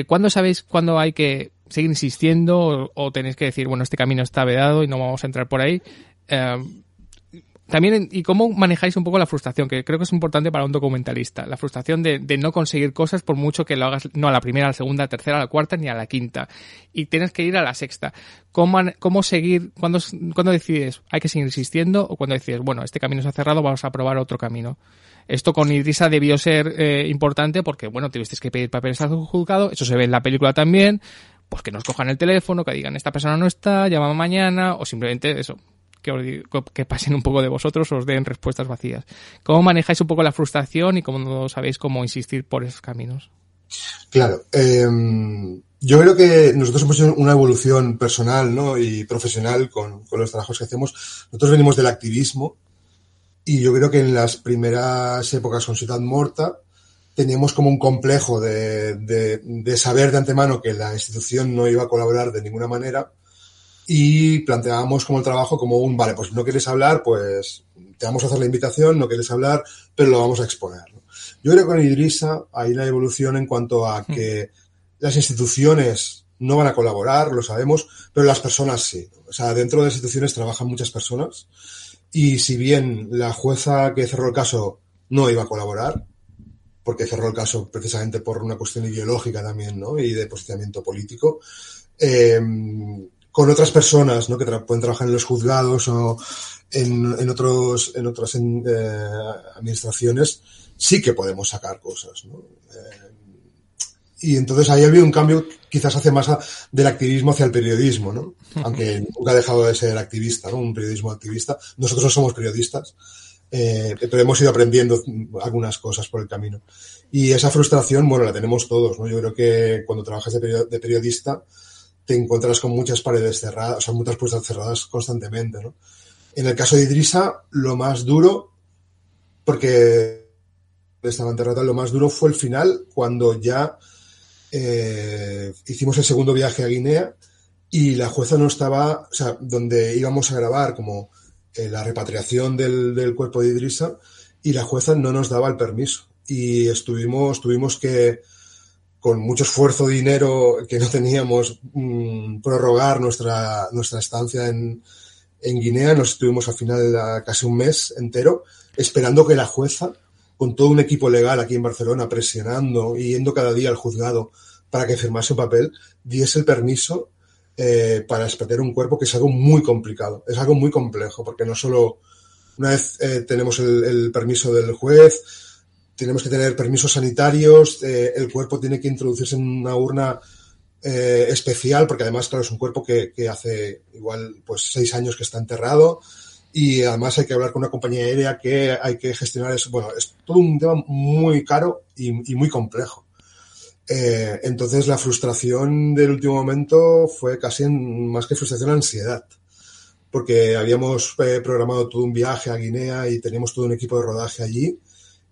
C: ¿Cuándo sabéis cuándo hay que seguir insistiendo o, o, tenéis que decir, bueno, este camino está vedado y no vamos a entrar por ahí? También, y cómo manejáis un poco la frustración, que creo que es importante para un documentalista. La frustración de, no conseguir cosas por mucho que lo hagas, no a la primera, la segunda, la tercera, a la cuarta, ni a la quinta. Y tienes que ir a la sexta. ¿Cómo, cómo seguir? ¿Cuándo, cuando decides? ¿Hay que seguir insistiendo? ¿O cuando decides, bueno, este camino se ha cerrado, vamos a probar otro camino? Esto con Idrisa debió ser eh, importante porque, bueno, tuvisteis que pedir papeles al juzgado, eso se ve en la película también, pues que nos cojan el teléfono, que digan, esta persona no está, llama mañana, o simplemente eso, que, pasen un poco de vosotros, os den respuestas vacías. ¿Cómo manejáis un poco la frustración y cómo sabéis cómo insistir por esos caminos?
B: Claro. Em, yo creo que nosotros hemos hecho una evolución personal ¿no? y profesional con, los trabajos que hacemos. Nosotros venimos del activismo y yo creo que en las primeras épocas con Ciudad Morta teníamos como un complejo de, saber de antemano que la institución no iba a colaborar de ninguna manera y planteábamos como el trabajo como un, vale, pues no quieres hablar, pues te vamos a hacer la invitación, no quieres hablar, pero lo vamos a exponer. Yo creo que con Idrisa hay una evolución en cuanto a que las instituciones no van a colaborar, lo sabemos, pero las personas sí. O sea, dentro de las instituciones trabajan muchas personas y si bien la jueza que cerró el caso no iba a colaborar, porque cerró el caso precisamente por una cuestión ideológica también, ¿no? Y de posicionamiento político, eh, con otras personas ¿no? que pueden trabajar en los juzgados o en, en otros, en otras eh, administraciones, sí que podemos sacar cosas. ¿no? Eh, y entonces ahí ha habido un cambio quizás hace más del activismo hacia el periodismo, ¿no? Aunque nunca ha dejado de ser activista, ¿no? Un periodismo activista. Nosotros no somos periodistas, Eh, pero hemos ido aprendiendo algunas cosas por el camino. Y esa frustración, bueno, la tenemos todos, ¿no? Yo creo que cuando trabajas de, periodista te encuentras con muchas paredes cerradas, o sea, muchas puertas cerradas constantemente, ¿no? En el caso de Idrisa, lo más duro, porque estaba enterrada, lo más duro fue el final, cuando ya eh, hicimos el segundo viaje a Guinea y la jueza no estaba, o sea, donde íbamos a grabar como eh, la repatriación del, cuerpo de Idrisa y la jueza no nos daba el permiso. Y estuvimos, tuvimos que, con mucho esfuerzo, dinero que no teníamos, mm, prorrogar nuestra, nuestra estancia en, en Guinea. Nos estuvimos al final casi un mes entero esperando que la jueza, con todo un equipo legal aquí en Barcelona, presionando y yendo cada día al juzgado para que firmase un papel, diese el permiso eh, para expedir un cuerpo, que es algo muy complicado, es algo muy complejo, porque no solo una vez eh, tenemos el, permiso del juez, tenemos que tener permisos sanitarios, eh, el cuerpo tiene que introducirse en una urna especial, porque además, claro, es un cuerpo que, hace igual pues seis años que está enterrado y además hay que hablar con una compañía aérea que hay que gestionar eso. Bueno, es todo un tema muy caro y muy complejo. Eh, entonces la frustración del último momento fue casi más que frustración, ansiedad. Porque habíamos eh, programado todo un viaje a Guinea y teníamos todo un equipo de rodaje allí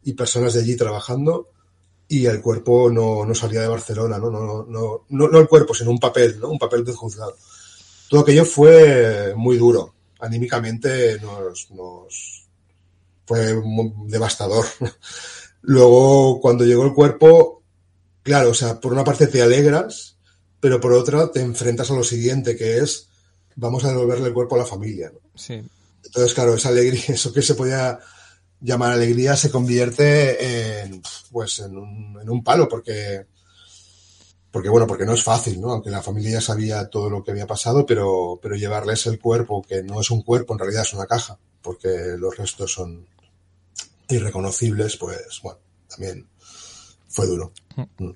B: y personas de allí trabajando y el cuerpo no, no salía de Barcelona, ¿no? No, no, no, no el cuerpo, sino un papel, ¿no? Un papel de juzgado. Todo aquello fue muy duro. Anímicamente nos, nos fue devastador. [LAUGHS] Luego, cuando llegó el cuerpo, claro, o sea, por una parte te alegras, pero por otra te enfrentas a lo siguiente, que es vamos a devolverle el cuerpo a la familia. Sí. Entonces, claro, esa alegría, [LAUGHS] eso que se podía llamar alegría, se convierte en, pues, en un, en un palo, porque, porque, bueno, porque no es fácil, ¿no? Aunque la familia ya sabía todo lo que había pasado, pero, pero llevarles el cuerpo, que no es un cuerpo, en realidad es una caja, porque los restos son irreconocibles, pues, bueno, también fue duro. Mm.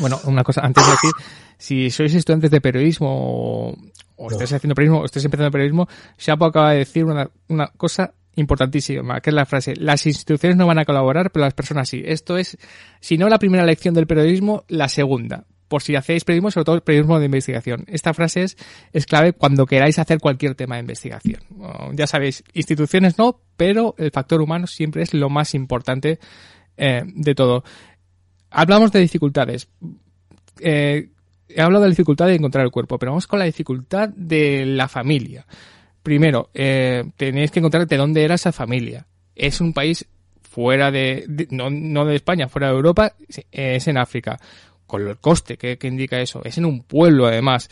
C: Bueno, una cosa, antes de decir, si sois estudiantes de periodismo o, estáis haciendo periodismo o estáis empezando periodismo, Shapo acaba de decir una, una cosa importantísima, que es la frase, las instituciones no van a colaborar, pero las personas sí. Esto es, si no la primera lección del periodismo, la segunda. Por si hacéis periodismo, sobre todo periodismo de investigación. Esta frase es, es clave cuando queráis hacer cualquier tema de investigación. ya sabéis, instituciones no, pero el factor humano siempre es lo más importante eh, de todo. Hablamos de dificultades. Eh, he hablado de la dificultad de encontrar el cuerpo, pero vamos con la dificultad de la familia. Primero, eh, tenéis que encontrar de dónde era esa familia. Es un país fuera de, no, no, de España, fuera de Europa, es en África. Con el coste que, indica eso. Es en un pueblo, además.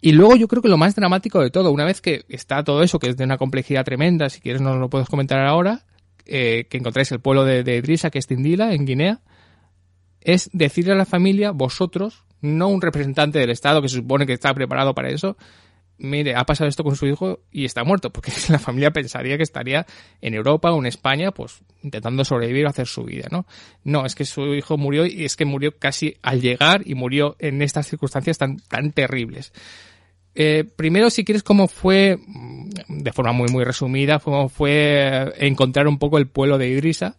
C: Y luego yo creo que lo más dramático de todo, una vez que está todo eso, que es de una complejidad tremenda, si quieres no lo puedes comentar ahora, eh, que encontráis el pueblo de, de que es Tindila, en Guinea, es decirle a la familia, vosotros, no un representante del Estado que se supone que está preparado para eso, mire, ha pasado esto con su hijo y está muerto, porque [LAUGHS] la familia pensaría que estaría en Europa o en España, pues intentando sobrevivir o hacer su vida, ¿no? No, es que su hijo murió y es que murió casi al llegar y murió en estas circunstancias tan, tan terribles. Eh, primero, si quieres, cómo fue, de forma muy, muy resumida, cómo fue encontrar un poco el pueblo de Idrisa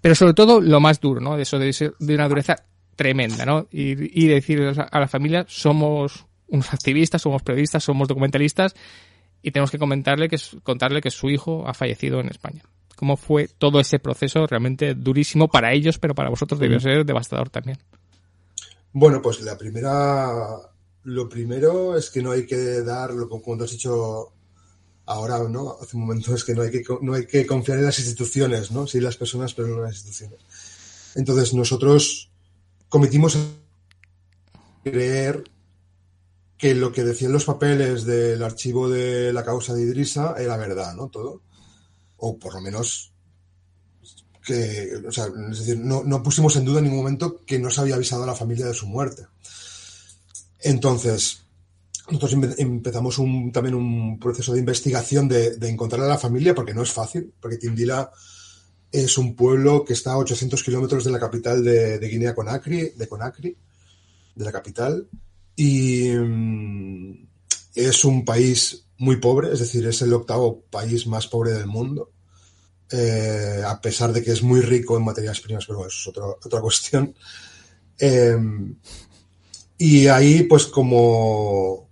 C: pero sobre todo lo más duro, ¿no? De eso de, de una dureza tremenda, ¿no? Y, y decir a la familia, somos unos activistas, somos periodistas, somos documentalistas y tenemos que comentarle que, contarle que su hijo ha fallecido en España. ¿Cómo fue todo ese proceso realmente durísimo para ellos, pero para vosotros debió ser devastador también?
B: Bueno, pues la primera, lo primero es que no hay que dar, como te has dicho ahora, ¿no? Hace un momento es que no hay que, no hay que confiar en las instituciones, ¿no? Sí, las personas, pero no en las instituciones. Entonces, nosotros cometimos creer que lo que decían los papeles del archivo de la causa de Idrisa era verdad, ¿no? Todo. O por lo menos que, es decir, no, no pusimos en duda en ningún momento que no se había avisado a la familia de su muerte. Entonces, nosotros empezamos un, también un proceso de investigación de, encontrar a la familia, porque no es fácil, porque Tindila es un pueblo que está a 800 kilómetros de la capital de, Guinea Conakry, de Conakry, de la capital, y mm, es un país muy pobre, es decir, es el octavo país más pobre del mundo. eh, a pesar de que es muy rico en materias primas, pero eso es otra cuestión. Eh, y ahí, pues como,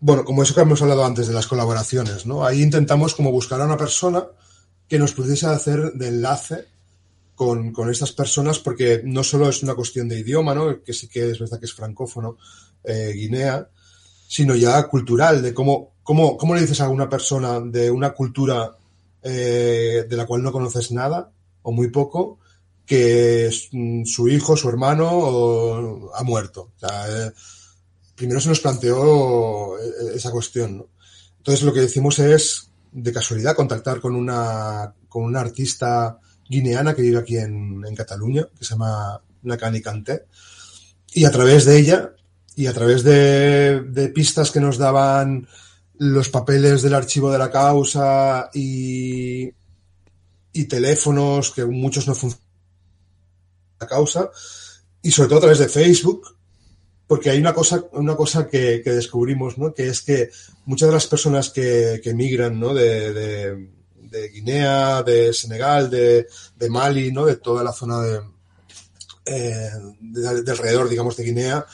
B: bueno, como eso que hemos hablado antes de las colaboraciones, ¿no? Ahí intentamos como buscar a una persona que nos pudiese hacer de enlace con, con estas personas, porque no solo es una cuestión de idioma, ¿no? Que sí que es verdad que es francófono, eh, Guinea, sino ya cultural, de cómo, cómo, cómo le dices a una persona de una cultura eh, de la cual no conoces nada o muy poco, que mm, su hijo, su hermano ha muerto. O sea, eh, primero se nos planteó eh, esa cuestión. ¿no? Entonces lo que decimos es, de casualidad, contactar con una, con una artista guineana que vive aquí en, en Cataluña, que se llama Nakani y a través de ella y a través de, pistas que nos daban los papeles del archivo de la causa y, y teléfonos que muchos no funcionan la causa y sobre todo a través de Facebook porque hay una cosa una cosa que, que descubrimos ¿no? que es que muchas de las personas que, que migran ¿no? de, de, Guinea de Senegal de, de, Mali ¿no? de toda la zona de, eh, de, de alrededor digamos de Guinea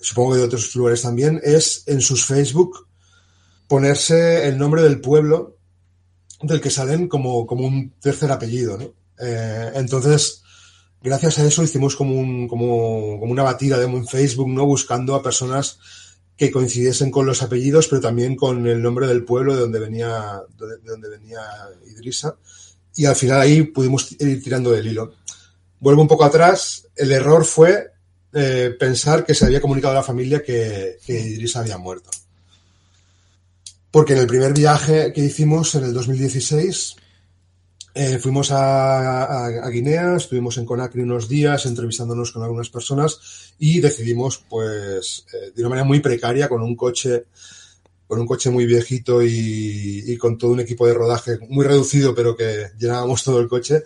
B: supongo que de otros lugares también es en sus Facebook ponerse el nombre del pueblo del que salen como, como un tercer apellido, ¿no? Eh, entonces, gracias a eso hicimos como, un, como, como una batida de en Facebook, ¿no? Buscando a personas que coincidiesen con los apellidos, pero también con el nombre del pueblo de donde venía, de donde venía Idrisa. Y al final ahí pudimos ir tirando del hilo. Vuelvo un poco atrás. El error fue eh, pensar que se había comunicado a la familia que, que Idrisa había muerto. Porque en el primer viaje que hicimos en el 2016 eh, fuimos a, Guinea, estuvimos en Conakry unos días entrevistándonos con algunas personas y decidimos, pues, eh, de una manera muy precaria, con un coche, con un coche muy viejito y, con todo un equipo de rodaje muy reducido, pero que llenábamos todo el coche,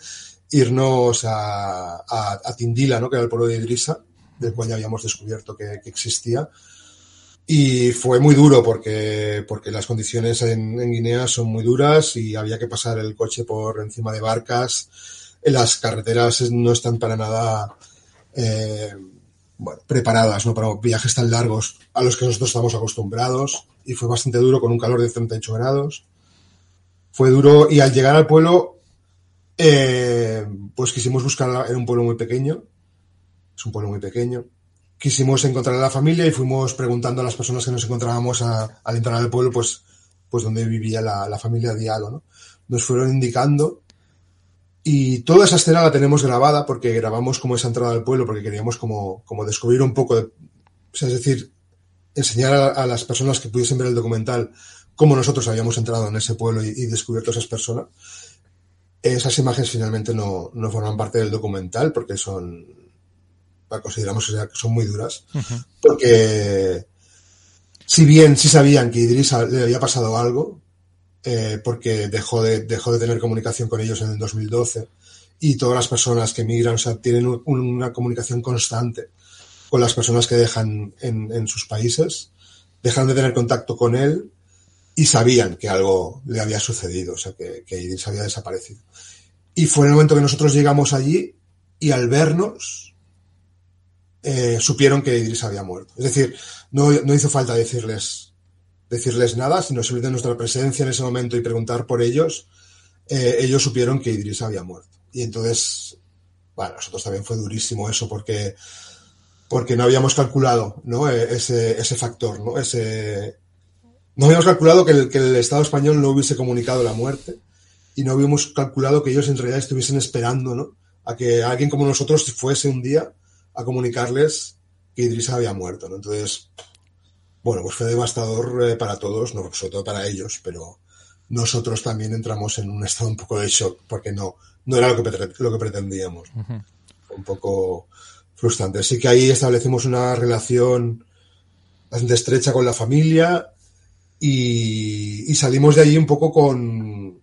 B: irnos a, a, Tindila, ¿no? que era el pueblo de Idrisa, del cual ya habíamos descubierto que existía y fue muy duro porque, porque las condiciones en, Guinea son muy duras y había que pasar el coche por encima de barcas. Las carreteras no están para nada eh, bueno, preparadas ¿no? para viajes tan largos a los que nosotros estamos acostumbrados y fue bastante duro con un calor de 38 grados. Fue duro y al llegar al pueblo, eh, pues quisimos buscar en un pueblo muy pequeño. Es un pueblo muy pequeño quisimos encontrar a la familia y fuimos preguntando a las personas que nos encontrábamos a, al entrar al pueblo, pues, pues dónde vivía la, la familia Dialo, ¿no? Nos fueron indicando y toda esa escena la tenemos grabada porque grabamos como esa entrada al pueblo porque queríamos como, como descubrir un poco, de, o sea, es decir, enseñar a, a, las personas que pudiesen ver el documental cómo nosotros habíamos entrado en ese pueblo y, y descubierto a esas personas. Esas imágenes finalmente no, no forman parte del documental porque son consideramos que son muy duras, uh -huh. porque si bien sí sabían que Idrissa le había pasado algo, eh, porque dejó de, dejó de tener comunicación con ellos en el 2012, y todas las personas que migran, o sea, tienen un, una comunicación constante con las personas que dejan en, en, sus países, dejan de tener contacto con él y sabían que algo le había sucedido, o sea, que, que Idris había desaparecido. Y fue en el momento que nosotros llegamos allí y al vernos, eh, supieron que Idris había muerto. Es decir, no, no hizo falta decirles, decirles nada, sino de nuestra presencia en ese momento y preguntar por ellos, eh, ellos supieron que Idris había muerto. Y entonces, bueno, nosotros también fue durísimo eso porque, porque no habíamos calculado, ¿no? E, ese, ese factor, ¿no? Ese, no habíamos calculado que el, que el Estado español no hubiese comunicado la muerte y no habíamos calculado que ellos en realidad estuviesen esperando, ¿no? A que alguien como nosotros fuese un día a comunicarles que Idrissa había muerto, ¿no? Entonces, bueno, pues fue devastador eh, para todos, no, sobre todo para ellos, pero nosotros también entramos en un estado un poco de shock porque no, no era lo que, lo que pretendíamos. Uh -huh. Fue un poco frustrante. Así que ahí establecimos una relación bastante estrecha con la familia y, y salimos de allí un poco con,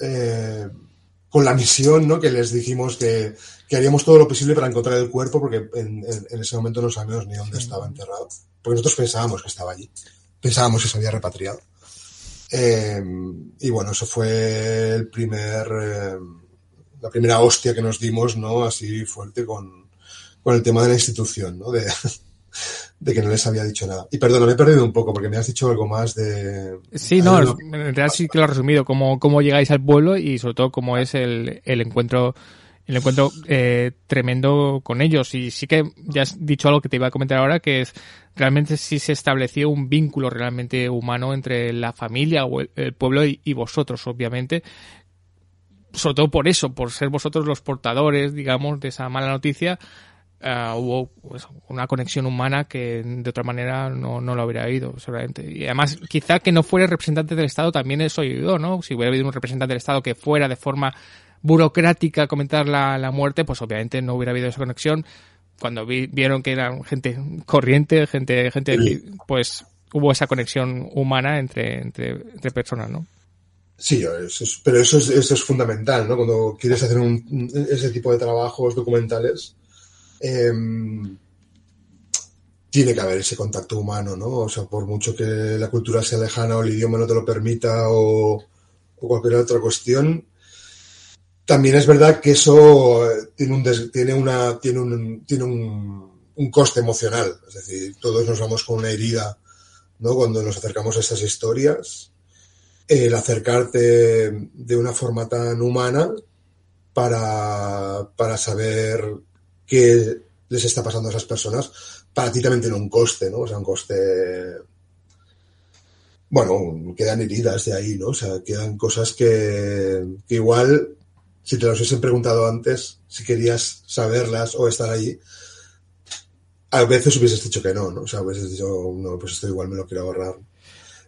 B: eh, con la misión, ¿no? Que les dijimos que, que haríamos todo lo posible para encontrar el cuerpo porque en, en, en ese momento no sabíamos ni dónde estaba enterrado. Porque nosotros pensábamos que estaba allí. Pensábamos que se había repatriado. Eh, y bueno, eso fue el primer, eh, la primera hostia que nos dimos, ¿no? Así fuerte con, con el tema de la institución, ¿no? De, [LAUGHS] de que no les había dicho nada. Y perdón, me he perdido un poco porque me has dicho algo más de...
C: Sí, no, en realidad sí que lo he resumido, cómo, cómo llegáis al pueblo y sobre todo cómo es el, el encuentro el encuentro eh, tremendo con ellos. Y sí que ya has dicho algo que te iba a comentar ahora, que es realmente sí se estableció un vínculo realmente humano entre la familia o el, pueblo y, vosotros, obviamente. Sobre todo por eso, por ser vosotros los portadores, digamos, de esa mala noticia, uh, hubo pues, una conexión humana que de otra manera no, no lo habría habido, seguramente. Y además, quizá que no fuera representante del Estado también eso ayudó, ¿no? Si hubiera habido un representante del Estado que fuera de forma burocrática comentar la, la muerte, pues obviamente no hubiera habido esa conexión. Cuando vi, vieron que eran gente corriente, gente, gente, pues hubo esa conexión humana entre, entre, entre personas, ¿no?
B: Sí, pero eso es, eso es fundamental, ¿no? Cuando quieres hacer un, ese tipo de trabajos documentales, eh, tiene que haber ese contacto humano, ¿no? O sea, por mucho que la cultura sea lejana o el idioma no te lo permita o, o cualquier otra cuestión, también es verdad que eso eh, tiene un, tiene una, tiene un, tiene un, un, coste emocional. Es decir, todos nos vamos con una herida, ¿no? Cuando nos acercamos a estas historias. El acercarte de una forma tan humana para, para saber qué les está pasando a esas personas, para ti también tiene un coste, ¿no? O sea, un coste bueno, quedan heridas de ahí, ¿no? O sea, quedan cosas que, que igual si te los hubiesen preguntado antes, si querías saberlas o estar allí, a veces hubieses dicho que no, ¿no? O sea, hubieses dicho, no, pues esto igual me lo quiero ahorrar.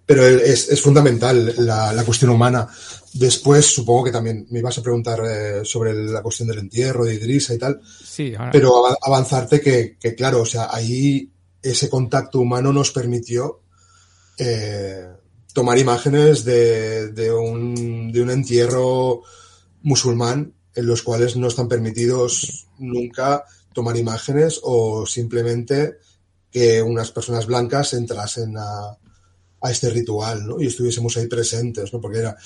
B: Pero es, es fundamental la, la, cuestión humana. Después, supongo que también me ibas a preguntar eh, sobre la cuestión del entierro de Idrisa y tal.
C: Sí, ahora...
B: Pero avanzarte que, que, claro, o sea, ahí ese contacto humano nos permitió eh, tomar imágenes de, de, un, de un entierro musulmán en los cuales no están permitidos nunca tomar imágenes o simplemente que unas personas blancas entrasen a, a este ritual ¿no? y estuviésemos ahí presentes, ¿no? porque era,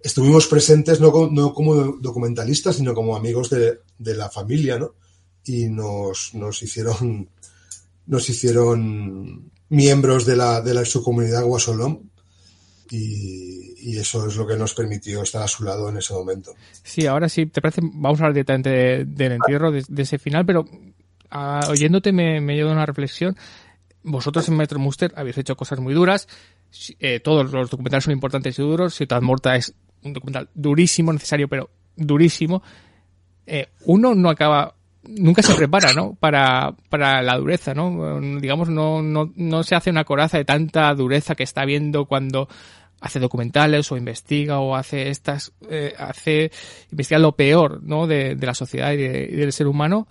B: estuvimos presentes no, no como documentalistas, sino como amigos de, de la familia, ¿no? y nos, nos hicieron nos hicieron miembros de la, de la subcomunidad Guasolom y, eso es lo que nos permitió estar a su lado en ese momento.
C: Sí, ahora sí, te parece, vamos a hablar directamente de, del entierro, de, de, ese final, pero a, ah, oyéndote me, me lleva una reflexión. Vosotros en Metro Muster habéis hecho cosas muy duras, eh, todos los documentales son importantes y duros, Ciudad Morta es un documental durísimo, necesario, pero durísimo. Eh, uno no acaba nunca se prepara, ¿no? Para, para la dureza, ¿no? Digamos, no, no, no se hace una coraza de tanta dureza que está viendo cuando hace documentales o investiga o hace estas, eh, hace, investiga lo peor, ¿no? De, de la sociedad y, de, y, del ser humano,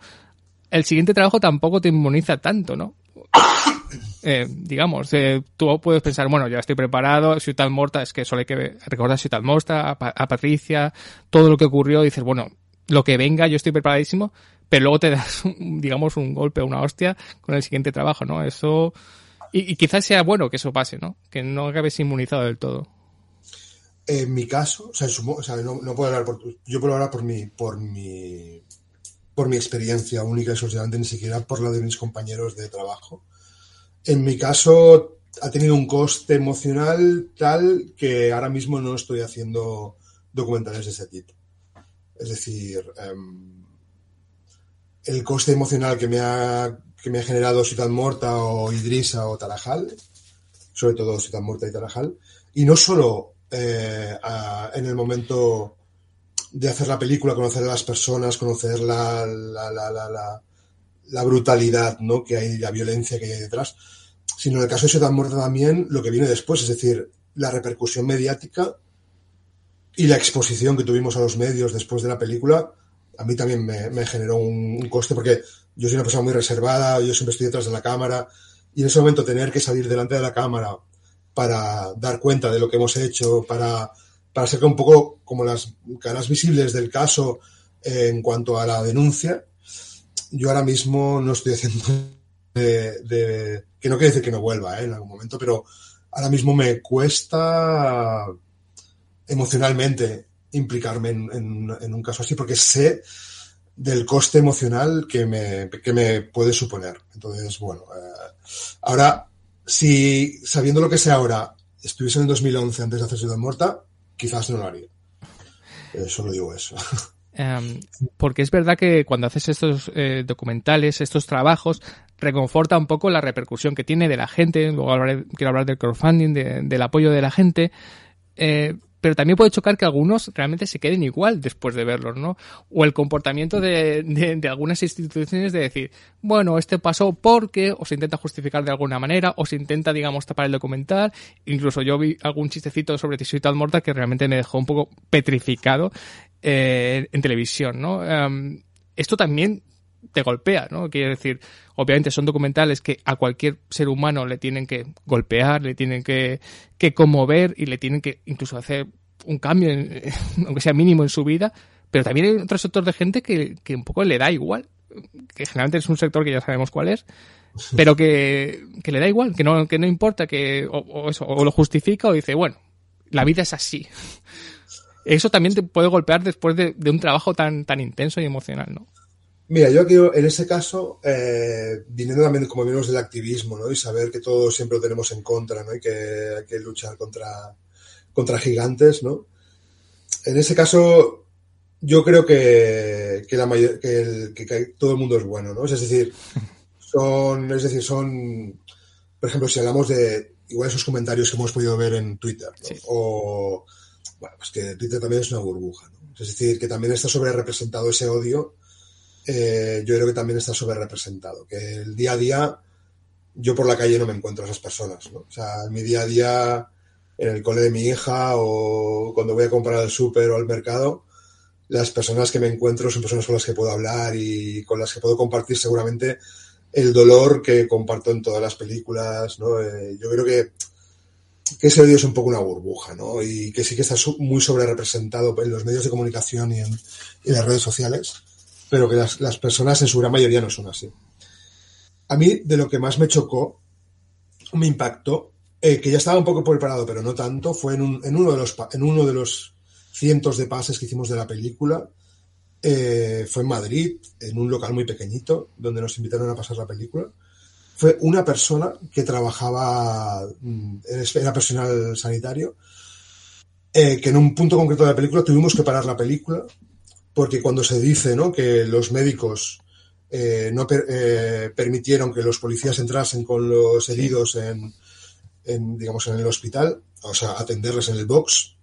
C: el siguiente trabajo tampoco te inmuniza tanto, ¿no? [COUGHS] Eh, digamos, eh, tú puedes pensar, bueno, ya estoy preparado, Ciudad Morta, es que solo hay que recordar Ciudad Morta, a, a, Patricia, todo lo que ocurrió, dices, bueno, lo que venga, yo estoy preparadísimo, pero luego te das, digamos, un golpe, una hostia con el siguiente trabajo, ¿no? Eso, y, quizás sea bueno que eso pase, ¿no? Que no acabes inmunizado del todo.
B: En mi caso, o sea, no, puedo hablar por yo puedo hablar por mi, por mi, por mi experiencia única y exclusivamente, ni siquiera por la de mis compañeros de trabajo. En mi caso, ha tenido un coste emocional tal que ahora mismo no estoy haciendo documentales de ese tipo. Es decir, um, el coste emocional que me ha que me ha generado Ciudad Morta o Idrisa o Tarajal, sobre todo Ciudad Morta y Tarajal, y no solo eh, en el momento de hacer la película, conocer a las personas, conocer la, la, la, la, la brutalidad ¿no? que hay, la violencia que hay detrás, sino en el caso de Ciudad Morta también lo que viene después, es decir, la repercusión mediática y la exposición que tuvimos a los medios después de la película, a mí también me, me generó un, un coste porque yo soy una persona muy reservada, yo siempre estoy detrás de la cámara y en ese momento tener que salir delante de la cámara para dar cuenta de lo que hemos hecho, para, para ser un poco como las caras visibles del caso eh, en cuanto a la denuncia, yo ahora mismo no estoy haciendo de, de que no quiere decir que no vuelva ¿eh? en algún momento, pero ahora mismo me cuesta emocionalmente implicarme en, un caso así, porque sé del coste emocional que me, que me puede suponer. Entonces, bueno, eh, ahora, si sabiendo lo que sé ahora, estuviese en el 2011 antes de hacer Ciudad Muerta, quizás no lo haría. Solo digo eso. [LAUGHS]
C: Em, porque es verdad que cuando haces estos eh, documentales, estos trabajos, reconforta un poco la repercusión que tiene de la gente. Luego quiero hablar del crowdfunding, del apoyo de la gente. Eh, pero también puede chocar que algunos realmente se queden igual después de verlos, ¿no? O el comportamiento de, de, algunas instituciones de decir, bueno, este pasó porque, o se intenta justificar de alguna manera, o se intenta, digamos, tapar el documental. Incluso yo vi algún chistecito sobre Tisuita Morta que realmente me dejó un poco petrificado eh, en televisión, ¿no? Em, esto también te golpea, ¿no? Quiere decir, obviamente son documentales que a cualquier ser humano le tienen que golpear, le tienen que, que conmover y le tienen que incluso hacer un cambio, [LAUGHS] aunque sea mínimo en su vida, pero también hay otro sector de gente que, que un poco le da igual, que generalmente es un sector que ya sabemos cuál es, pero que, que le da igual, que no, que no importa, que o, eso, o lo justifica o dice, bueno, la vida es así. [LAUGHS] Eso también te puede golpear después de, de un trabajo tan, tan intenso y emocional, ¿no?
B: Mira, yo aquí en ese caso, eh, viniendo también como venimos del activismo, ¿no? Y saber que todos siempre lo tenemos en contra, ¿no? Y que hay que luchar contra, contra gigantes, ¿no? En ese caso, yo creo que, que la mayor, que, que, todo el mundo es bueno, ¿no? Es decir, [LAUGHS] son, es decir, son, por ejemplo, si hablamos de igual esos comentarios que hemos podido ver en Twitter, ¿no? o, bueno, pues que Twitter también es una burbuja, ¿no? Es decir, que también está sobre representado ese odio eh, yo creo que también está sobre representado. Que el día a día, yo por la calle no me encuentro a esas personas. ¿no? O sea, mi día a día, en el cole de mi hija o cuando voy a comprar al súper o al mercado, las personas que me encuentro son personas con las que puedo hablar y con las que puedo compartir seguramente el dolor que comparto en todas las películas. ¿no? Eh, yo creo que, que ese odio es un poco una burbuja ¿no? y que sí que está muy sobre representado en los medios de comunicación y en las redes sociales pero que las, las, personas en su gran mayoría no son así. A mí, de lo que más me chocó, me impactó, eh, que ya estaba un poco preparado, pero no tanto, fue en, un, en, uno de los, en uno de los cientos de pases que hicimos de la película. Eh, fue en Madrid, en un local muy pequeñito, donde nos invitaron a pasar la película. Fue una persona que trabajaba, mm, era personal sanitario, eh, que en un punto concreto de la película tuvimos que parar la película porque cuando se dice ¿no? que los médicos eh, no eh, permitieron que los policías entrasen con los heridos en, en, digamos, en el hospital, o sea, atenderles en el box,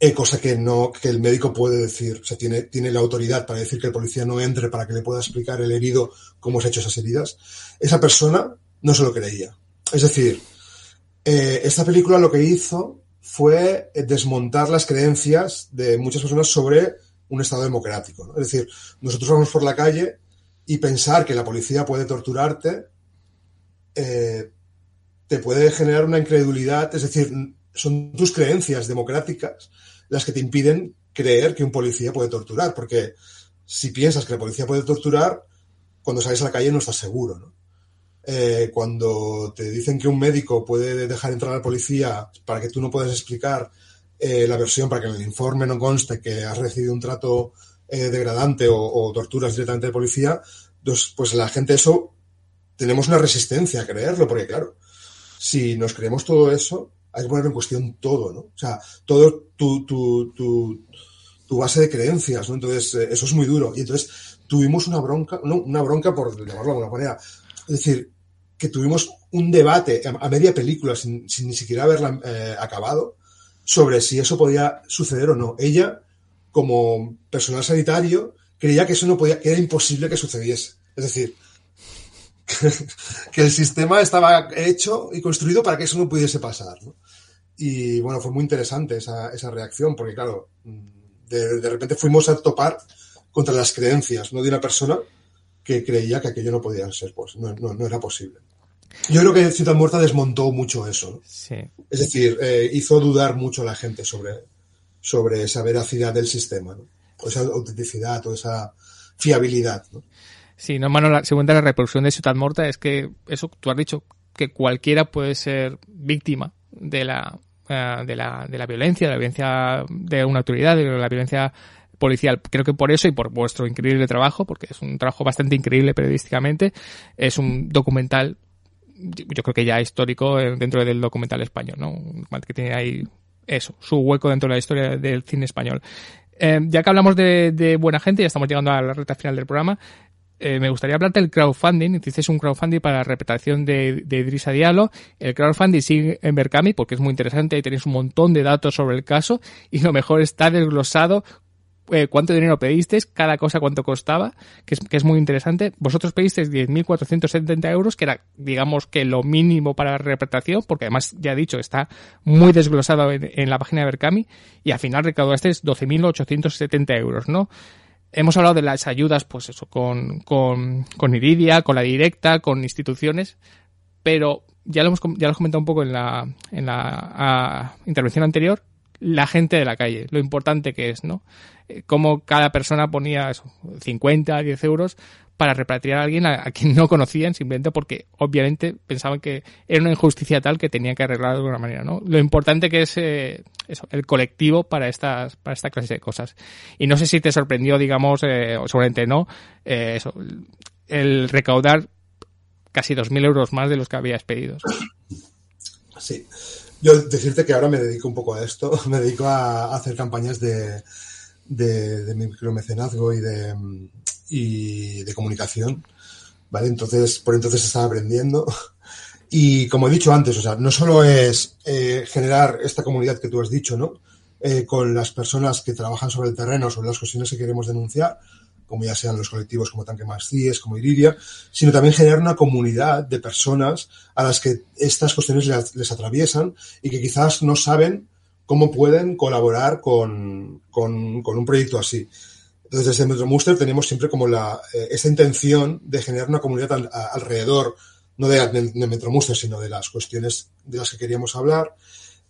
B: eh, cosa que no, que el médico puede decir, o sea, tiene, tiene la autoridad para decir que el policía no entre para que le pueda explicar el herido cómo se ha hecho esas heridas. Esa persona no se lo creía. Es decir, esta película lo que hizo fue desmontar las creencias de muchas personas sobre un Estado democrático. Es decir, nosotros vamos por la calle y pensar que la policía puede torturarte eh, te puede generar una incredulidad, es decir, son tus creencias democráticas las que te impiden creer que un policía puede torturar, porque si piensas que la policía puede torturar, cuando sales a la calle no estás seguro. Eh, cuando te dicen que un médico puede dejar entrar a la policía para que tú no puedas explicar eh, la versión para que en el informe no conste que has recibido un trato eh, degradante o, torturas directamente de policía, pues, pues, la gente eso tenemos una resistencia a creerlo, porque claro, si nos creemos todo eso, hay que poner en cuestión todo, ¿no? O sea, todo tu, tu, tu, tu base de creencias, ¿no? Entonces, eh, eso es muy duro. Y entonces tuvimos una bronca, no, una bronca por llamarlo de alguna manera. Es decir, que tuvimos un debate a, media película sin, sin, ni siquiera haberla acabado, sobre si eso podía suceder o no. Ella, como personal sanitario, creía que eso no podía, que era imposible que sucediese. Es decir, [LAUGHS] que el sistema estaba hecho y construido para que eso no pudiese pasar. Y bueno, fue muy interesante esa, esa reacción, porque claro, de, de, repente fuimos a topar contra las creencias, ¿no? De una persona que creía que aquello no podía ser, pues no, no, no era posible. Yo creo que Ciudad Muerta desmontó mucho eso. Es decir, eh, hizo dudar mucho a la gente sobre, sobre esa veracidad del sistema, ¿no? o esa autenticidad, o esa fiabilidad. ¿no?
C: Sí, no, mano, la segunda la reproducción de Ciudad Muerta es que eso tú has dicho que cualquiera puede ser víctima de la, eh, de la, de la violencia, de la violencia de una autoridad, de la violencia policial. Creo que por eso y por vuestro increíble trabajo, porque es un trabajo bastante increíble periodísticamente, es un documental, yo creo que ya histórico dentro del documental español, ¿no? Que tiene ahí eso, su hueco dentro de la historia del cine español. Eh, ya que hablamos de, buena gente, ya estamos llegando a la recta final del programa, eh, me gustaría hablarte del crowdfunding. Hicisteis un crowdfunding para la reputación de, de Diallo. El crowdfunding sigue en Berkami porque es muy interesante. y tenéis un montón de datos sobre el caso y lo mejor está desglosado eh, cuánto dinero pedisteis, cada cosa cuánto costaba, que es, que es muy interesante. Vosotros pedisteis 10.470 euros, que era, digamos, que lo mínimo para la reputación, porque además, ya he dicho, está muy desglosado en, la página de Berkami, y al final recaudasteis 12.870 euros, ¿no? Hemos hablado de las ayudas, pues eso, con, con, con Iridia, con la directa, con instituciones, pero ya lo hemos ya lo hemos comentado un poco en la, en la intervención anterior, la gente de la calle, lo importante que es, ¿no? Eh, Como cada persona ponía eso, 50, 10 euros para repatriar a alguien a, quien no conocían simplemente porque obviamente pensaban que era una injusticia tal que tenía que arreglar de alguna manera, ¿no? Lo importante que es eh, eso, el colectivo para estas para esta clase de cosas. Y no sé si te sorprendió, digamos, eh, seguramente no, eh, eso, el recaudar casi 2.000 euros más de los que habías pedido.
B: Sí. Yo decirte que ahora me dedico un poco a esto, [LAUGHS] me dedico a, hacer campañas de, de, micromecenazgo y de, y de comunicación, ¿vale? Entonces, por entonces estaba aprendiendo. Y como he dicho antes, o sea, no solo es eh, generar esta comunidad que tú has dicho, ¿no? Eh, con las personas que trabajan sobre el terreno, sobre las cuestiones que queremos denunciar, como ya sean los colectivos como Tanque Más CIES, como Iridia, sino también generar una comunidad de personas a las que estas cuestiones les, atraviesan y que quizás no saben cómo pueden colaborar con, con, con un proyecto así. Entonces, desde Metro Muster tenemos siempre como la, eh, esa intención de generar una comunidad al, alrededor, no de, de, Metro Muster, sino de las cuestiones de las que queríamos hablar.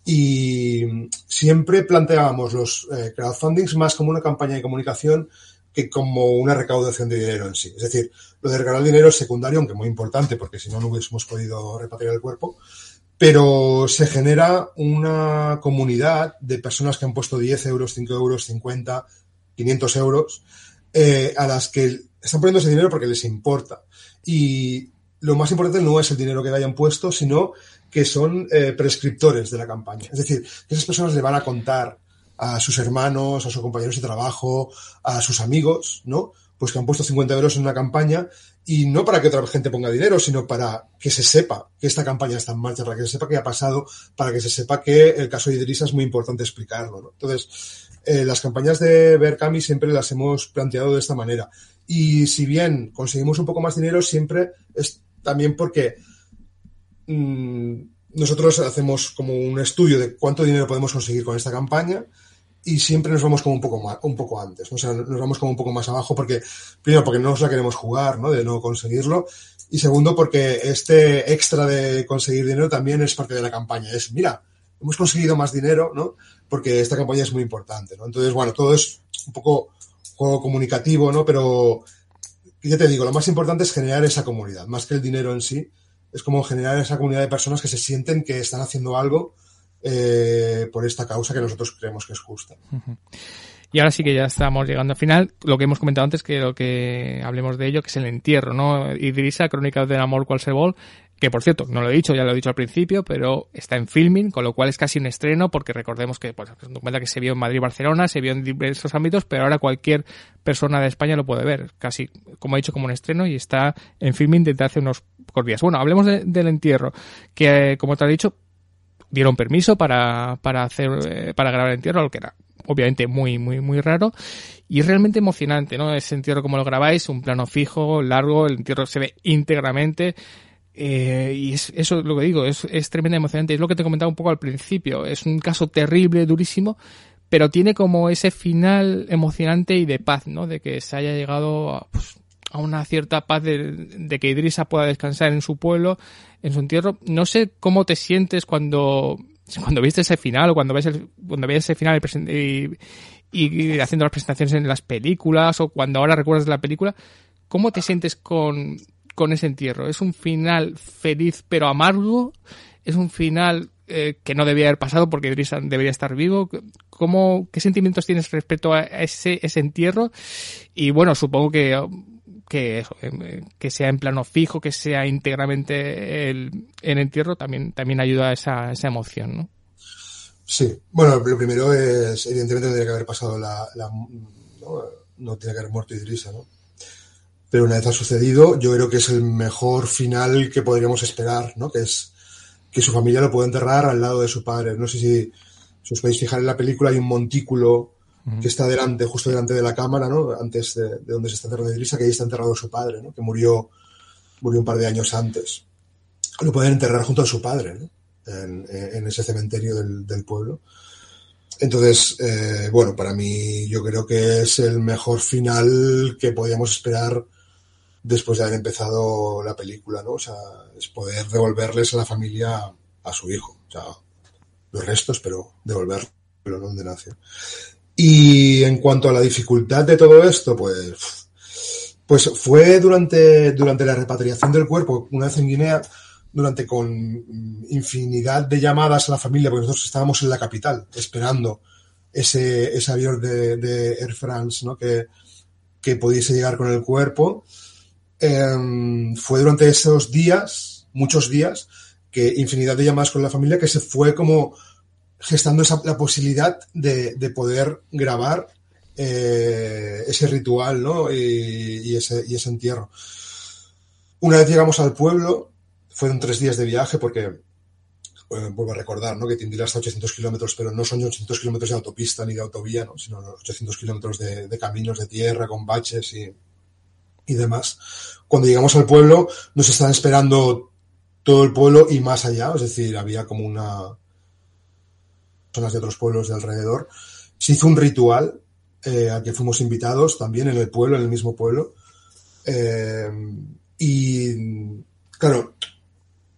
B: Y siempre planteábamos los eh, crowdfundings más como una campaña de comunicación que como una recaudación de dinero en sí. Es decir, lo de regalar dinero es secundario, aunque muy importante, porque si no, no hubiésemos podido repatriar el cuerpo. Pero se genera una comunidad de personas que han puesto 10 euros, 5 euros, 50, 500 euros, eh, a las que están poniendo ese dinero porque les importa. Y lo más importante no es el dinero que hayan puesto, sino que son eh, prescriptores de la campaña. Es decir, que esas personas le van a contar a sus hermanos, a sus compañeros de trabajo, a sus amigos, ¿no? Pues que han puesto 50 euros en una campaña y no para que otra gente ponga dinero, sino para que se sepa que esta campaña está en marcha, para que se sepa qué ha pasado, para que se sepa que el caso de Idrissa es muy importante explicarlo, ¿no? Entonces, eh, las campañas de Berkami siempre las hemos planteado de esta manera. Y si bien conseguimos un poco más dinero, siempre es también porque mmm, nosotros hacemos como un estudio de cuánto dinero podemos conseguir con esta campaña y siempre nos vamos como un poco más, un poco antes, o sea, nos vamos como un poco más abajo porque, primero, porque no nos la queremos jugar, ¿no? De no conseguirlo. Y segundo, porque este extra de conseguir dinero también es parte de la campaña. Es, mira, hemos conseguido más dinero, ¿no? Porque esta campaña es muy importante, ¿no? Entonces, bueno, todo es un poco juego comunicativo, ¿no? Pero, ya te digo, lo más importante es generar esa comunidad, más que el dinero en sí. Es como generar esa comunidad de personas que se sienten que están haciendo algo eh, por esta causa que nosotros creemos que es justa.
C: Y ahora sí que ya estamos llegando al final. Lo que hemos comentado antes, que lo que hablemos de ello, que es el entierro, ¿no? Idrisa, Crónicas del Amor Cual se que por cierto, no lo he dicho, ya lo he dicho al principio, pero está en filming, con lo cual es casi un estreno, porque recordemos que pues, documento que se vio en Madrid Barcelona, se vio en diversos ámbitos, pero ahora cualquier persona de España lo puede ver, casi, como he dicho, como un estreno, y está en filming desde hace unos pocos días. Bueno, hablemos del entierro, que como te he dicho, dieron permiso para, para hacer, eh, para grabar el entierro, lo que era obviamente muy, muy, muy raro. Y es realmente emocionante, ¿no? Ese entierro como lo grabáis, un plano fijo, largo, el entierro se ve íntegramente. Eh, y es, eso es lo que digo, es, es tremendamente emocionante. Es lo que te comentaba un poco al principio. Es un caso terrible, durísimo, pero tiene como ese final emocionante y de paz, ¿no? De que se haya llegado a, pues, a una cierta paz de, que Idrisa pueda descansar en su pueblo, en su entierro. No sé cómo te sientes cuando, cuando viste ese final o cuando ves, el, cuando ves ese final y, haciendo las presentaciones en las películas o cuando ahora recuerdas la película. ¿Cómo te sientes con, con ese entierro? ¿Es un final feliz pero amargo? ¿Es un final eh, que no debía haber pasado porque Idrissa debería estar vivo? ¿Cómo, ¿Qué sentimientos tienes respecto a ese, ese entierro? Y bueno, supongo que que eh, que sea en plano fijo, que sea íntegramente el, el entierro, también, también ayuda a esa, esa emoción, ¿no?
B: Sí, bueno, lo primero es, evidentemente tendría que haber pasado la, la ¿no? no tiene que haber muerto Idrissa, ¿no? Pero una vez ha sucedido, yo creo que es el mejor final que podríamos esperar, ¿no? Que es que su familia lo puede enterrar al lado de su padre. No sé si, si os podéis fijar en la película, hay un montículo que está delante, justo delante de la cámara, ¿no? Antes de, de donde se está enterrando Idrissa, que ahí está enterrado su padre, ¿no? Que murió, murió un par de años antes. Lo pueden enterrar junto a su padre, ¿no? En, ese cementerio del, pueblo. Entonces, eh, bueno, para mí yo creo que es el mejor final que podíamos esperar después de haber empezado la película, ¿no? O sea, es poder devolverles a la familia a su hijo. Los restos, pero devolverlo donde nació. Y en cuanto a la dificultad de todo esto, pues, pues fue durante, durante la repatriación del cuerpo, una vez en Guinea, durante con infinidad de llamadas a la familia, porque nosotros estábamos en la capital esperando ese, ese avión de, Air France, ¿no? Que, que pudiese llegar con el cuerpo. Eh, fue durante esos días, muchos días, que infinidad de llamadas con la familia que se fue como gestando esa, la posibilidad de, de poder grabar eh, ese ritual, ¿no? Y, ese, y ese entierro. Una vez llegamos al pueblo, fueron tres días de viaje porque, eh, vuelvo a recordar, ¿no? que Tindila está a 800 kilómetros, pero no son 800 kilómetros de autopista ni de autovía, ¿no? sino 800 kilómetros de, de, caminos de tierra con baches y, y demás. Cuando llegamos al pueblo nos estaban esperando todo el pueblo y más allá, es decir, había como una personas de otros pueblos de alrededor. Se hizo un ritual eh, al que fuimos invitados también en el pueblo, en el mismo pueblo. Eh, y claro,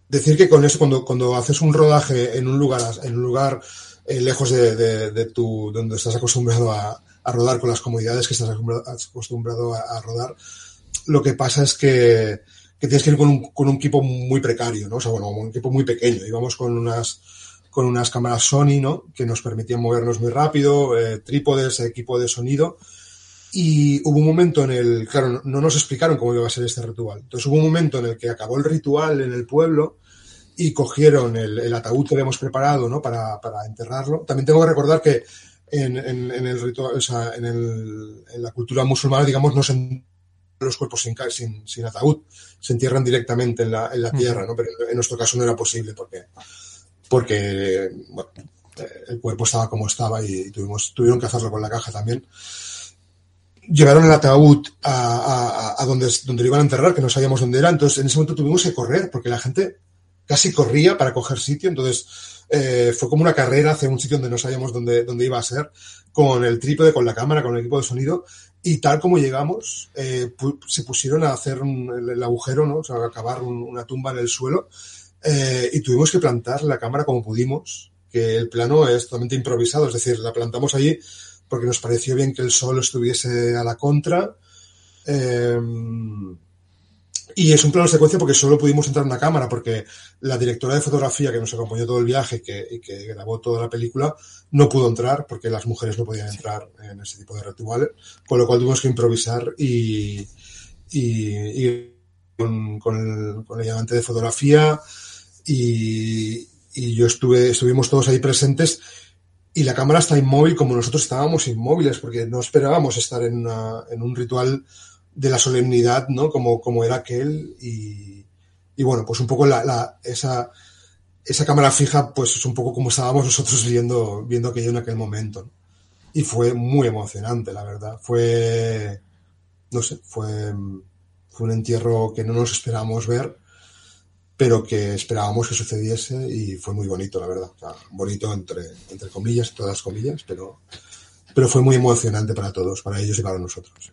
B: decir que con eso, cuando, cuando haces un rodaje en un lugar, en un lugar eh, lejos de, de, tu, donde estás acostumbrado a, a, rodar con las comodidades que estás acostumbrado a, a, rodar, lo que pasa es que, que tienes que ir con un, con un, equipo muy precario, ¿no? O sea, bueno, un equipo muy pequeño. Íbamos con unas, con unas cámaras Sony, ¿no? Que nos permitían movernos muy rápido, eh, trípodes, equipo de sonido. Y hubo un momento en el, claro, no nos explicaron cómo iba a ser este ritual. Entonces hubo un momento en el que acabó el ritual en el pueblo y cogieron el, el ataúd que habíamos preparado, ¿no? Para, para, enterrarlo. También tengo que recordar que en, en, en el ritual, o sea, en, el, en, la cultura musulmana, digamos, no se entierran los cuerpos sin, sin, sin, ataúd, se entierran directamente en la, en la tierra, ¿no? Pero en nuestro caso no era posible porque, porque, el cuerpo estaba como estaba y tuvimos, tuvieron que hacerlo con la caja también. Llevaron el ataúd a, a, donde, donde lo iban a enterrar, que no sabíamos dónde era, entonces en ese momento tuvimos que correr, porque la gente casi corría para coger sitio, entonces eh, fue como una carrera hacia un sitio donde no sabíamos dónde, dónde iba a ser, con el trípode, con la cámara, con el equipo de sonido, y tal como llegamos, eh, se pusieron a hacer un, el, agujero, ¿no? o sea, a un, una tumba en el suelo, eh, y tuvimos que plantar la cámara como pudimos, que el plano es totalmente improvisado, es decir, la plantamos allí porque nos pareció bien que el sol estuviese a la contra. Eh, y es un plano de secuencia porque solo pudimos entrar en una cámara, porque la directora de fotografía que nos acompañó todo el viaje que, y que grabó toda la película no pudo entrar porque las mujeres no podían entrar en ese tipo de rituales, con lo cual tuvimos que improvisar y, y, y con, con, el, con el llamante de fotografía y, y yo estuve, estuvimos todos ahí presentes y la cámara está inmóvil como nosotros estábamos inmóviles, porque no esperábamos estar en, una, en un ritual de la solemnidad, ¿no? Como, como era aquel. Y, y bueno, pues un poco la, la, esa, esa cámara fija, pues es un poco como estábamos nosotros viendo, viendo aquello en aquel momento. ¿no? Y fue muy emocionante, la verdad. Fue, no sé, fue, fue un entierro que no nos esperábamos ver pero que esperábamos que sucediese y fue muy bonito, la verdad. Bonito entre, entre comillas, todas comillas, pero, pero fue muy emocionante para todos, para ellos y para nosotros.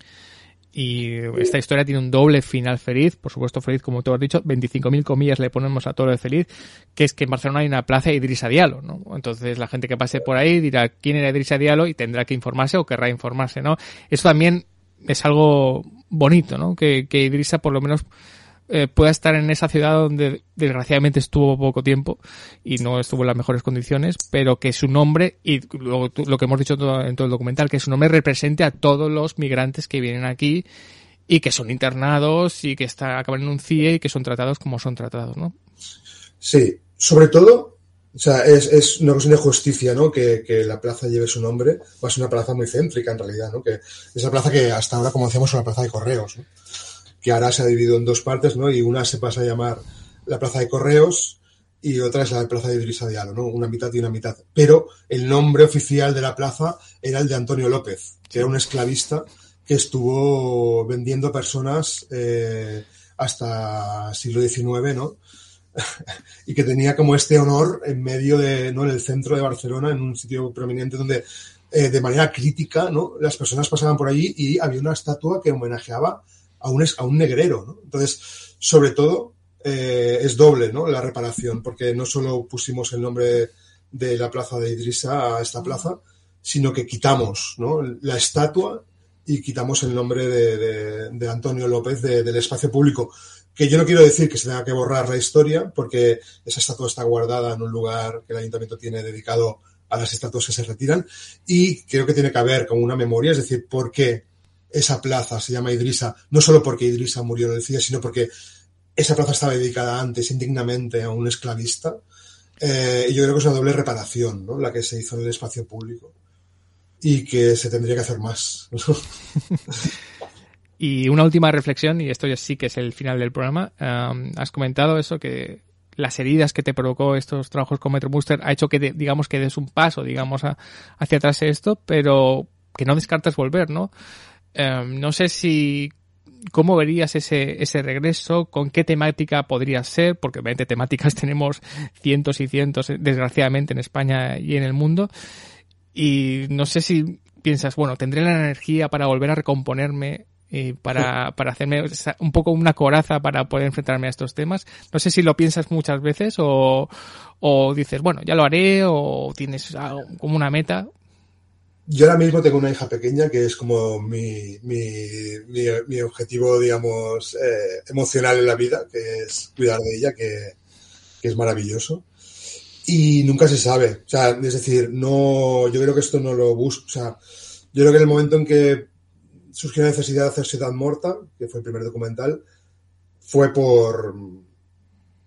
C: Y esta historia tiene un doble final feliz, por supuesto feliz, como tú has dicho, 25.000 comillas le ponemos a todo el feliz, que es que en Barcelona hay una plaza Idrissa Diallo, ¿no? Entonces la gente que pase por ahí dirá quién era Idrissa Diallo y tendrá que informarse o querrá informarse, ¿no? Eso también es algo bonito, ¿no? Que, que Idrissa por lo menos eh, pueda estar en esa ciudad donde desgraciadamente estuvo poco tiempo y no estuvo en las mejores condiciones, pero que su nombre, y lo, lo que hemos dicho en todo el documental, que su nombre represente a todos los migrantes que vienen aquí y que son internados y que está, acaban en un CIE y que son tratados como son tratados, ¿no?
B: Sí, sobre todo, o sea, es, es una cuestión de justicia, ¿no? Que, la plaza lleve su nombre, va a ser una plaza muy céntrica en realidad, ¿no? Que esa plaza que hasta ahora, como decíamos, es una plaza de correos. Que ahora se ha dividido en dos partes, ¿no? Y una se pasa a llamar la plaza de correos y otra es la plaza de Idrissa Diallo, ¿no? Una mitad y una mitad. Pero el nombre oficial de la plaza era el de Antonio López, que era un esclavista que estuvo vendiendo personas eh, hasta siglo XIX, ¿no? [LAUGHS] y que tenía como este honor en medio de, ¿no? En el centro de Barcelona, en un sitio prominente donde eh, de manera crítica, ¿no? Las personas pasaban por allí y había una estatua que homenajeaba a un, a un negrero, ¿no? Entonces, sobre todo, eh, es doble, ¿no? La reparación, porque no solo pusimos el nombre de la plaza de Idrissa a esta plaza, sino que quitamos. La estatua y quitamos el nombre de, Antonio López de, del espacio público. Que yo no quiero decir que se tenga que borrar la historia, porque esa estatua está guardada en un lugar que el ayuntamiento tiene dedicado a las estatuas que se retiran, y creo que tiene que haber como una memoria, es decir, por qué esa plaza se llama Idrisa, no solo porque Idrisa murió en el CIE, sino porque esa plaza estaba dedicada antes indignamente a un esclavista. Eh, y yo creo que es una doble reparación, ¿no? La que se hizo en el espacio público y que se tendría que hacer más. [LAUGHS]
C: y una última reflexión, y esto ya sí que es el final del programa. Um, has comentado eso que las heridas que te provocó estos trabajos con Metro Booster ha hecho que, digamos, que des un paso, digamos, a, hacia atrás esto, pero que no descartas volver, ¿no? Um, no sé si ¿Cómo verías ese, ese regreso? ¿Con qué temática podría ser? Porque obviamente temáticas [LAUGHS] tenemos cientos y cientos, desgraciadamente, en España y en el mundo. Y no sé si piensas, bueno, tendré la energía para volver a recomponerme y para, para hacerme un poco una coraza para poder enfrentarme a estos temas. No sé si lo piensas muchas veces o, o dices, bueno, ya lo haré o tienes como una meta.
B: Yo ahora mismo tengo una hija pequeña que es como mi, mi, mi, mi objetivo, digamos, eh, emocional en la vida, que es cuidar de ella, que, que es maravilloso y nunca se sabe. O sea, es decir, no, yo creo que esto no lo busco. O sea, yo creo que en el momento en que surgió la necesidad de hacer Ciudad Morta, que fue el primer documental, fue por,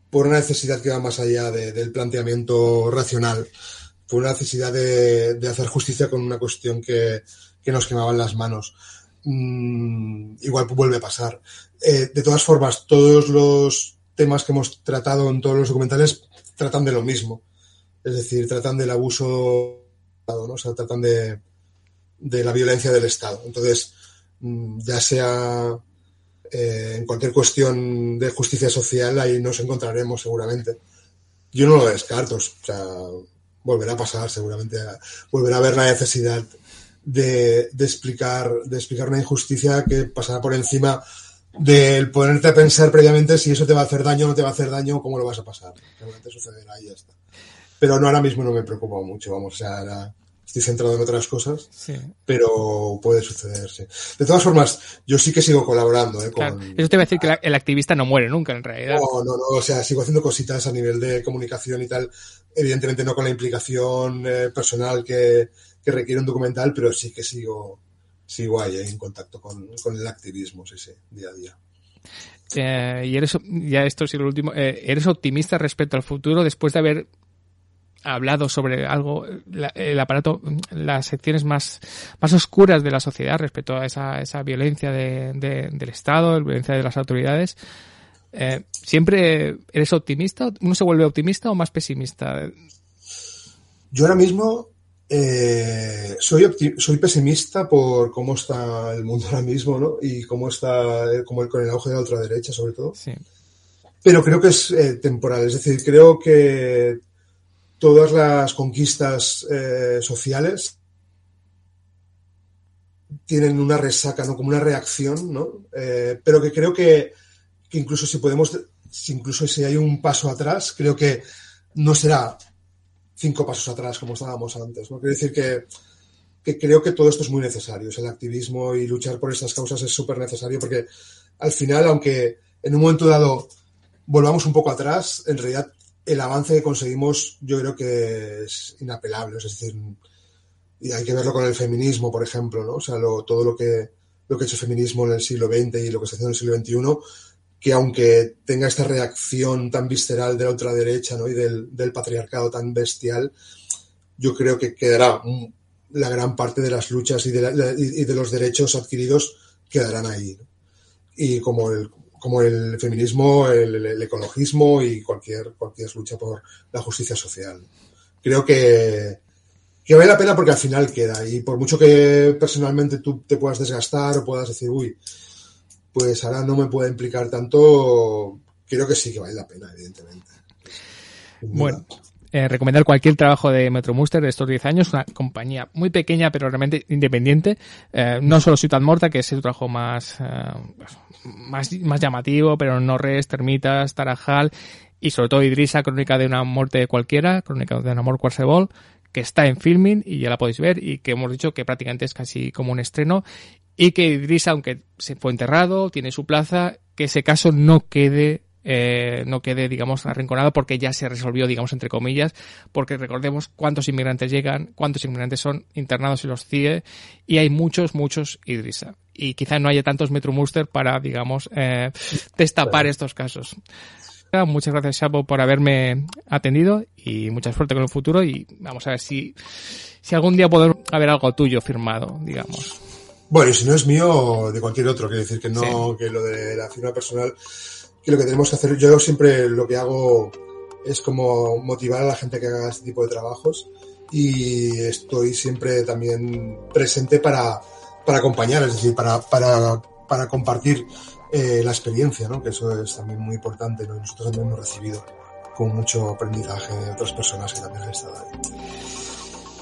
B: por una necesidad que va más allá de, del planteamiento racional. Fue una necesidad de, hacer justicia con una cuestión que, nos quemaban las manos. Mm, igual vuelve a pasar. Eh, de todas formas, todos los temas que hemos tratado en todos los documentales tratan de lo mismo es decir, tratan del abuso, ¿no? o sea, tratan de, de la violencia del Estado. Entonces, mm, ya sea eh, en cualquier cuestión de justicia social, ahí nos encontraremos seguramente. Yo no lo descarto, o sea, volverá a pasar seguramente, volverá a haber la necesidad de, explicar, de explicar una injusticia que pasará por encima del ponerte a pensar previamente si eso te va a hacer daño o no te va a hacer daño, cómo lo vas a pasar. Seguramente sucederá y ya está pero no ahora mismo no me preocupa mucho, vamos, o sea, ahora estoy centrado en otras cosas,
C: sí.
B: pero puede sucederse. De todas formas, yo sí que sigo colaborando. ¿eh? Con,
C: claro. Eso te va a decir que el activista no muere nunca, en realidad.
B: No, no, no, o sea, sigo haciendo cositas a nivel de comunicación y tal, evidentemente no con la implicación eh, personal que, que, requiere un documental, pero sí que sigo, sigo ahí eh, en contacto con, con el activismo, sí, sí, día a día.
C: Eh, y eres, ya esto es lo último, eh, ¿eres optimista respecto al futuro después de haber hablado sobre algo, la, el aparato, las secciones más, más oscuras de la sociedad respecto a esa, esa violencia de, de, del Estado, la violencia de las autoridades. Eh, ¿Siempre eres optimista? ¿Uno se vuelve optimista o más pesimista?
B: Yo ahora mismo eh, soy, soy pesimista por cómo está el mundo ahora mismo, ¿no? Y cómo está, como el, con el auge de la ultraderecha, sobre todo.
C: Sí.
B: Pero creo que es eh, temporal. Es decir, creo que todas las conquistas eh, sociales tienen una resaca, ¿no? Como una reacción, ¿no? Eh, pero que creo que, incluso si podemos, incluso si hay un paso atrás, creo que no será cinco pasos atrás como estábamos antes, ¿no? Quiero decir que, que creo que todo esto es muy necesario. El activismo y luchar por estas causas es súper necesario porque al final, aunque en un momento dado volvamos un poco atrás, en realidad el avance que conseguimos yo creo que es inapelable, es decir, y hay que verlo con el feminismo, por ejemplo, ¿no? O sea, todo lo que, lo que ha hecho el feminismo en el siglo XX y lo que se hace en el siglo XXI, que aunque tenga esta reacción tan visceral de la ultraderecha ¿no? y del, patriarcado tan bestial, yo creo que quedará la gran parte de las luchas y de, y de los derechos adquiridos quedarán ahí. Y como el, como el feminismo, el, ecologismo y cualquier, cualquier lucha por la justicia social. Creo que, que vale la pena porque al final queda. Y por mucho que personalmente tú te puedas desgastar o puedas decir, uy, pues ahora no me puede implicar tanto, creo que sí que vale la pena, evidentemente.
C: Bueno, eh, recomendar cualquier trabajo de Metro Muster de estos 10 años, una compañía muy pequeña pero realmente independiente, eh, no solo Ciudad Morta, que es el trabajo más, eh, más, más llamativo, pero no res, termitas, tarajal y sobre todo Idrisa, crónica de una muerte cualquiera, crónica de un amor qualsevol, que está en filming y ya la podéis ver y que hemos dicho que prácticamente es casi como un estreno y que Idrisa, aunque se fue enterrado, tiene su plaza, que ese caso no quede eh, no quede, digamos, arrinconado porque ya se resolvió, digamos, entre comillas, porque recordemos cuántos inmigrantes llegan, cuántos inmigrantes son internados en los CIE y hay muchos, muchos Idrisa. Y quizá no haya tantos Metro Muster para, digamos, eh, destapar estos casos. Muchas gracias, Chapo, por haberme atendido y mucha suerte con el futuro y vamos a ver si, si algún día podemos haber algo tuyo firmado, digamos.
B: Bueno, y si no es mío, de cualquier otro, quiero decir que no, que lo de la firma personal que lo que tenemos que hacer, yo siempre lo que hago es como motivar a la gente que haga este tipo de trabajos y estoy siempre también presente para, para acompañar, es decir, para, para, para compartir eh, la experiencia, ¿no? que eso es también muy importante. ¿no? nosotros también hemos recibido con mucho aprendizaje de otras personas que también han estado ahí.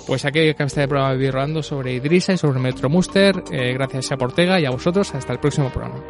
C: Pues aquí acaba este programa Vivir Rodando sobre Idrisa y sobre Metro Muster. Eh, gracias a Portega y a vosotros. Hasta el próximo programa.